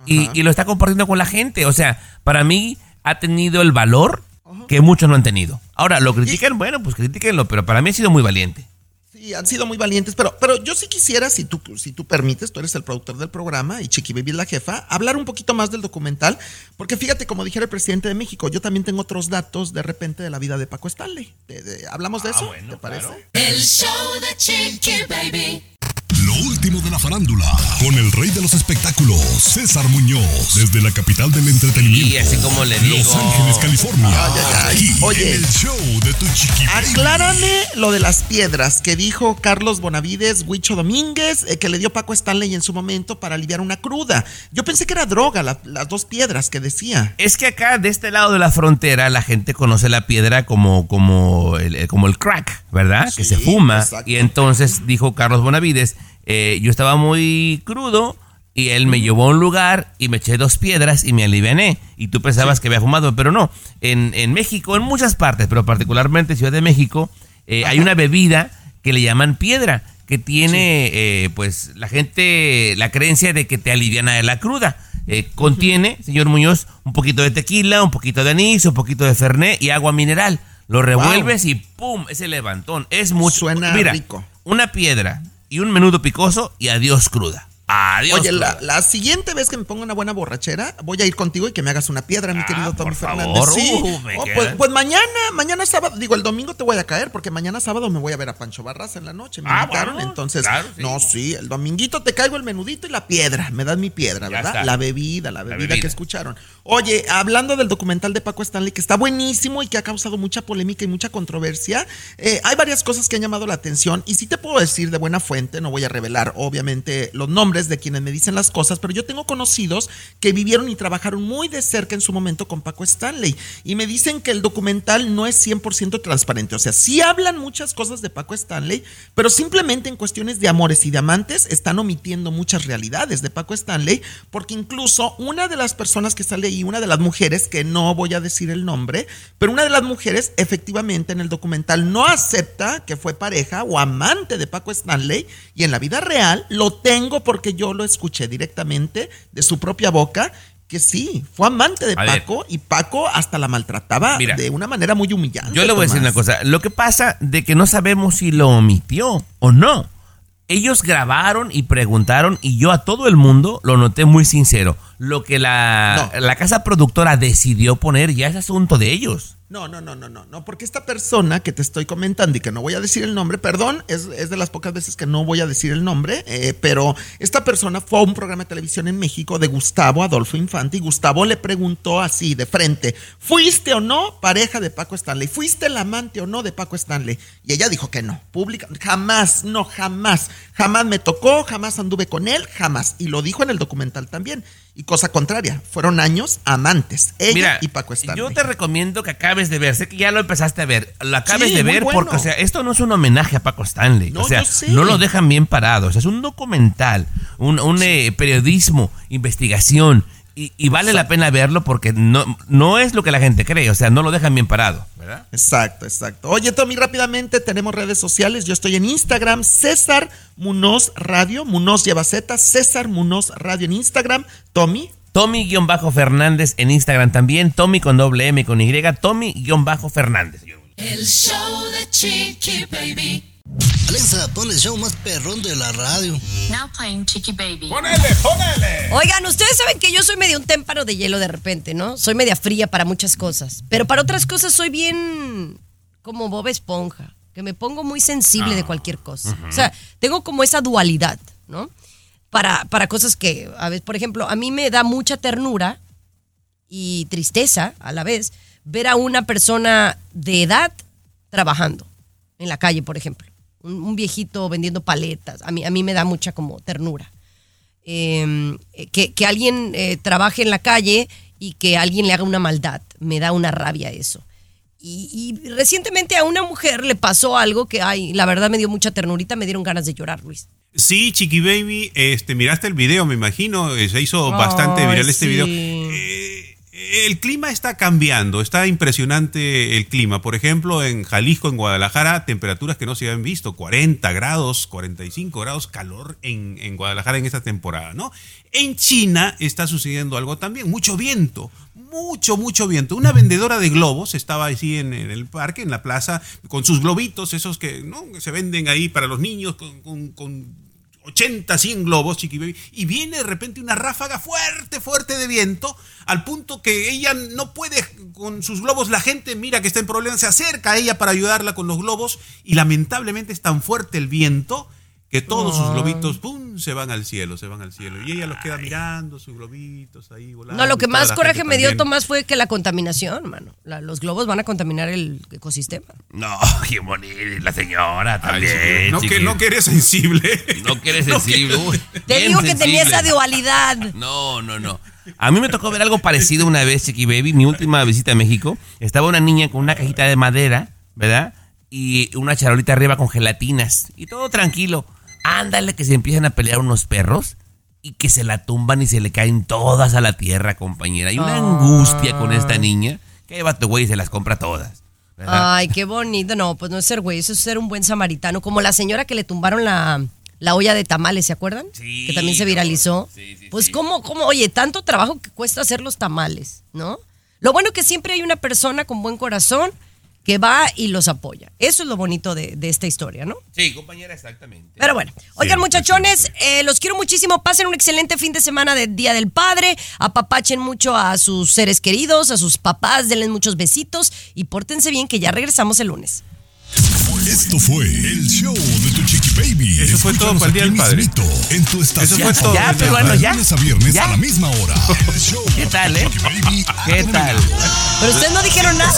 Y, y lo está compartiendo con la gente. O sea, para mí ha tenido el valor que muchos no han tenido. Ahora, lo critican, bueno, pues critíquenlo, pero para mí ha sido muy valiente. Sí, han sido muy valientes, pero, pero yo sí quisiera, si tú, si tú permites, tú eres el productor del programa y Chiqui Baby es la jefa, hablar un poquito más del documental, porque fíjate, como dijera el presidente de México, yo también tengo otros datos de repente de la vida de Paco Stanley. De- de- ¿Hablamos de eso? ¿Te parece? El show de Chiqui Baby. Lo último de la farándula, con el rey de los espectáculos, César Muñoz, desde la capital del entretenimiento. Y así como le digo. Los Ángeles, California. Aquí, Oye. en el show de tu chiqui baby. Aclárame lo de las piedras que dijo Carlos Bonavides, Huicho Domínguez, eh, que le dio Paco Stanley en su momento para aliviar una cruda. Yo pensé que era droga, la- las dos piedras que decía. Es que acá, de este lado de la frontera, la gente conoce la piedra como, como, el, como el crack, ¿verdad? que se fuma. exacto. Y entonces dijo Carlos Bonavides, eh, yo estaba muy crudo y él me llevó a un lugar y me eché dos piedras y me aliviané. Y tú pensabas que había fumado, pero no. En, en México, en muchas partes, pero particularmente en Ciudad de México, eh, hay una bebida que le llaman piedra, que tiene, eh, pues, la gente, la creencia de que te aliviana de la cruda. Eh, contiene, señor Muñoz, un poquito de tequila, un poquito de anís, un poquito de fernet y agua mineral. Lo revuelves y ¡pum! Ese levantón. Es mucho. Suena Mira, rico. una piedra y un menudo picoso y adiós cruda. Adiós. Oye, la, siguiente vez que me ponga una buena borrachera, voy a ir contigo y que me hagas una piedra, mi querido Tommy. Fernández. Sí. Uh, Oh, pues, pues mañana, mañana sábado, digo, el domingo te voy a caer, porque mañana sábado me voy a ver a Pancho Barras en la noche. Me Ah, invitaron, bueno, entonces. claro, sí. No, sí, el dominguito te caigo el menudito y la piedra. Me das mi piedra, Ya ¿verdad? está. La bebida, la bebida, bebida. que escucharon. Oye, hablando del documental de Paco Stanley, que está buenísimo y que ha causado mucha polémica y mucha controversia, eh, hay varias cosas que han llamado la atención. Y sí te puedo decir de buena fuente, no voy a revelar, obviamente, los nombres de quienes me dicen las cosas, pero yo tengo conocidos que vivieron y trabajaron muy de cerca en su momento con Paco Stanley. Y me dicen que el documental no es 100% transparente. O sea, sí hablan muchas cosas de Paco Stanley, pero simplemente en cuestiones de amores y de amantes están omitiendo muchas realidades de Paco Stanley, porque incluso una de las personas que sale ahí, una de las mujeres, que no voy a decir el nombre, pero una de las mujeres efectivamente en el documental no acepta que fue pareja o amante de Paco Stanley y en la vida real lo tengo porque yo lo escuché directamente de su propia boca. Que sí, fue amante de A ver. Paco y Paco hasta la maltrataba Mira, de una manera muy humillante. Yo le voy a decir una cosa. Lo que pasa de que no sabemos si lo omitió o no. Ellos grabaron y preguntaron y yo a todo el mundo lo noté muy sincero. Lo que la, la casa productora decidió poner ya es asunto de ellos. No, no, no, no, no, no, porque esta persona que te estoy comentando y que no voy a decir el nombre, perdón, es, es de las pocas veces que no voy a decir el nombre, eh, pero esta persona fue a un programa de televisión en México de Gustavo Adolfo Infante y Gustavo le preguntó así de frente, ¿fuiste o no pareja de Paco Stanley? ¿Fuiste el amante o no de Paco Stanley? Y ella dijo que no, pública, jamás, no, jamás, jamás me tocó, jamás anduve con él, jamás. Y lo dijo en el documental también. Y cosa contraria, fueron años amantes, ella Mira, y Paco Stanley. yo te recomiendo que acabes de ver. Sé que ya lo empezaste a ver. Lo acabes Sí, de ver bueno. porque, o sea, esto no es un homenaje a Paco Stanley. No, o sea, no lo dejan bien parado. O sea, es un documental, un, un, eh, periodismo, investigación. Y, y vale la pena verlo porque no, no es lo que la gente cree. O sea, no lo dejan bien parado. ¿verdad? Exacto, exacto. Oye, Tommy, rápidamente tenemos redes sociales. Yo estoy en Instagram, César Munoz Radio. Munoz lleva Z, César Munoz Radio en Instagram. Tommy. Tommy-Fernández en Instagram también. Tommy con doble M con Y. Tommy-Fernández. El show de Chiqui Baby. Alexa, pon el show más perrón de la radio. Now playing Chiqui Baby. ¡Ponele, ponele! Oigan, ustedes saben que yo soy medio un témpano de hielo de repente, ¿no? Soy media fría para muchas cosas. Pero para otras cosas soy bien como Bob Esponja, que me pongo muy sensible de cualquier cosa. O sea, tengo como esa dualidad, ¿no? Para, para cosas que, a veces, por ejemplo, a mí me da mucha ternura y tristeza a la vez ver a una persona de edad trabajando en la calle, por ejemplo. Un, viejito vendiendo paletas. A mí, a mí me da mucha como ternura. Eh, que, que alguien eh, trabaje en la calle y que alguien le haga una maldad. Me da una rabia eso. Y, y recientemente a una mujer le pasó algo que, ay, la verdad me dio mucha ternurita, me dieron ganas de llorar, Luis. Sí, Chiqui Baby, este, miraste el video, me imagino, eh, se hizo bastante viral este video. Eh, el clima está cambiando, está impresionante el clima. Por ejemplo, en Jalisco, en Guadalajara, temperaturas que no se habían visto, 40 grados, 45 grados, calor en, en Guadalajara en esta temporada, ¿no? En China está sucediendo algo también, mucho viento, mucho, mucho viento. Una vendedora de globos estaba así en, en el parque, en la plaza, con sus globitos, esos que, ¿no? que se venden ahí para los niños, con, con- con 80, 100 globos, Chiqui Baby, y viene de repente una ráfaga fuerte, fuerte de viento, al punto que ella no puede con sus globos, la gente mira que está en problemas, se acerca a ella para ayudarla con los globos, y lamentablemente es tan fuerte el viento que todos sus globitos, ¡pum!, se van al cielo, se van al cielo. Y ella los queda mirando, sus globitos ahí volando. No, lo que más coraje me dio también. Tomás fue que la contaminación, mano. La- los globos van a contaminar el ecosistema. No, qué bonita la señora Ay, también. sí, no, que, no que eres sensible. [laughs] No que eres sensible. uy, [laughs] Te digo que tenía esa dualidad. No, no, no. A mí me tocó ver algo parecido una vez, Chiqui Baby, mi última visita a México. Estaba una niña con una cajita de madera, ¿verdad? Y una charolita arriba con gelatinas. Y todo tranquilo. Ándale que se empiezan a pelear unos perros y que se la tumban y se le caen todas a la tierra, compañera. Hay una angustia con esta niña que va tu güey y se las compra todas. ¿verdad? Ay, qué bonito. No, pues no es ser güey, eso es ser un buen samaritano. Como la señora que le tumbaron la, la olla de tamales, ¿se acuerdan? Sí, Que también se no, viralizó. sí, sí, pues sí. ¿cómo, cómo, oye, tanto trabajo que cuesta hacer los tamales, ¿no? Lo bueno que siempre hay una persona con buen corazón que va y los apoya. Eso es lo bonito de, de esta historia, ¿no? Sí, compañera, exactamente. Pero bueno, oigan muchachones, eh, los quiero muchísimo, pasen un excelente fin de semana de Día del Padre, apapachen mucho a sus seres queridos, a sus papás, denles muchos besitos y pórtense bien que ya regresamos el lunes. Esto fue el show de tu chiqui baby. Eso fue todo para el Día del Padre. En tu estación. Eso fue todo. Ya, peruano, ya. Lunes a viernes Ya. a la misma hora. [laughs] El show ¿Qué tal, eh? baby ¿Qué tal? Pero ustedes no dijeron nada.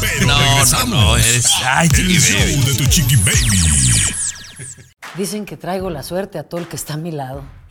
Pero No, no, no, eres- ay, chiqui el baby. show de tu chiqui baby. Dicen que traigo la suerte a todo el que está a mi lado.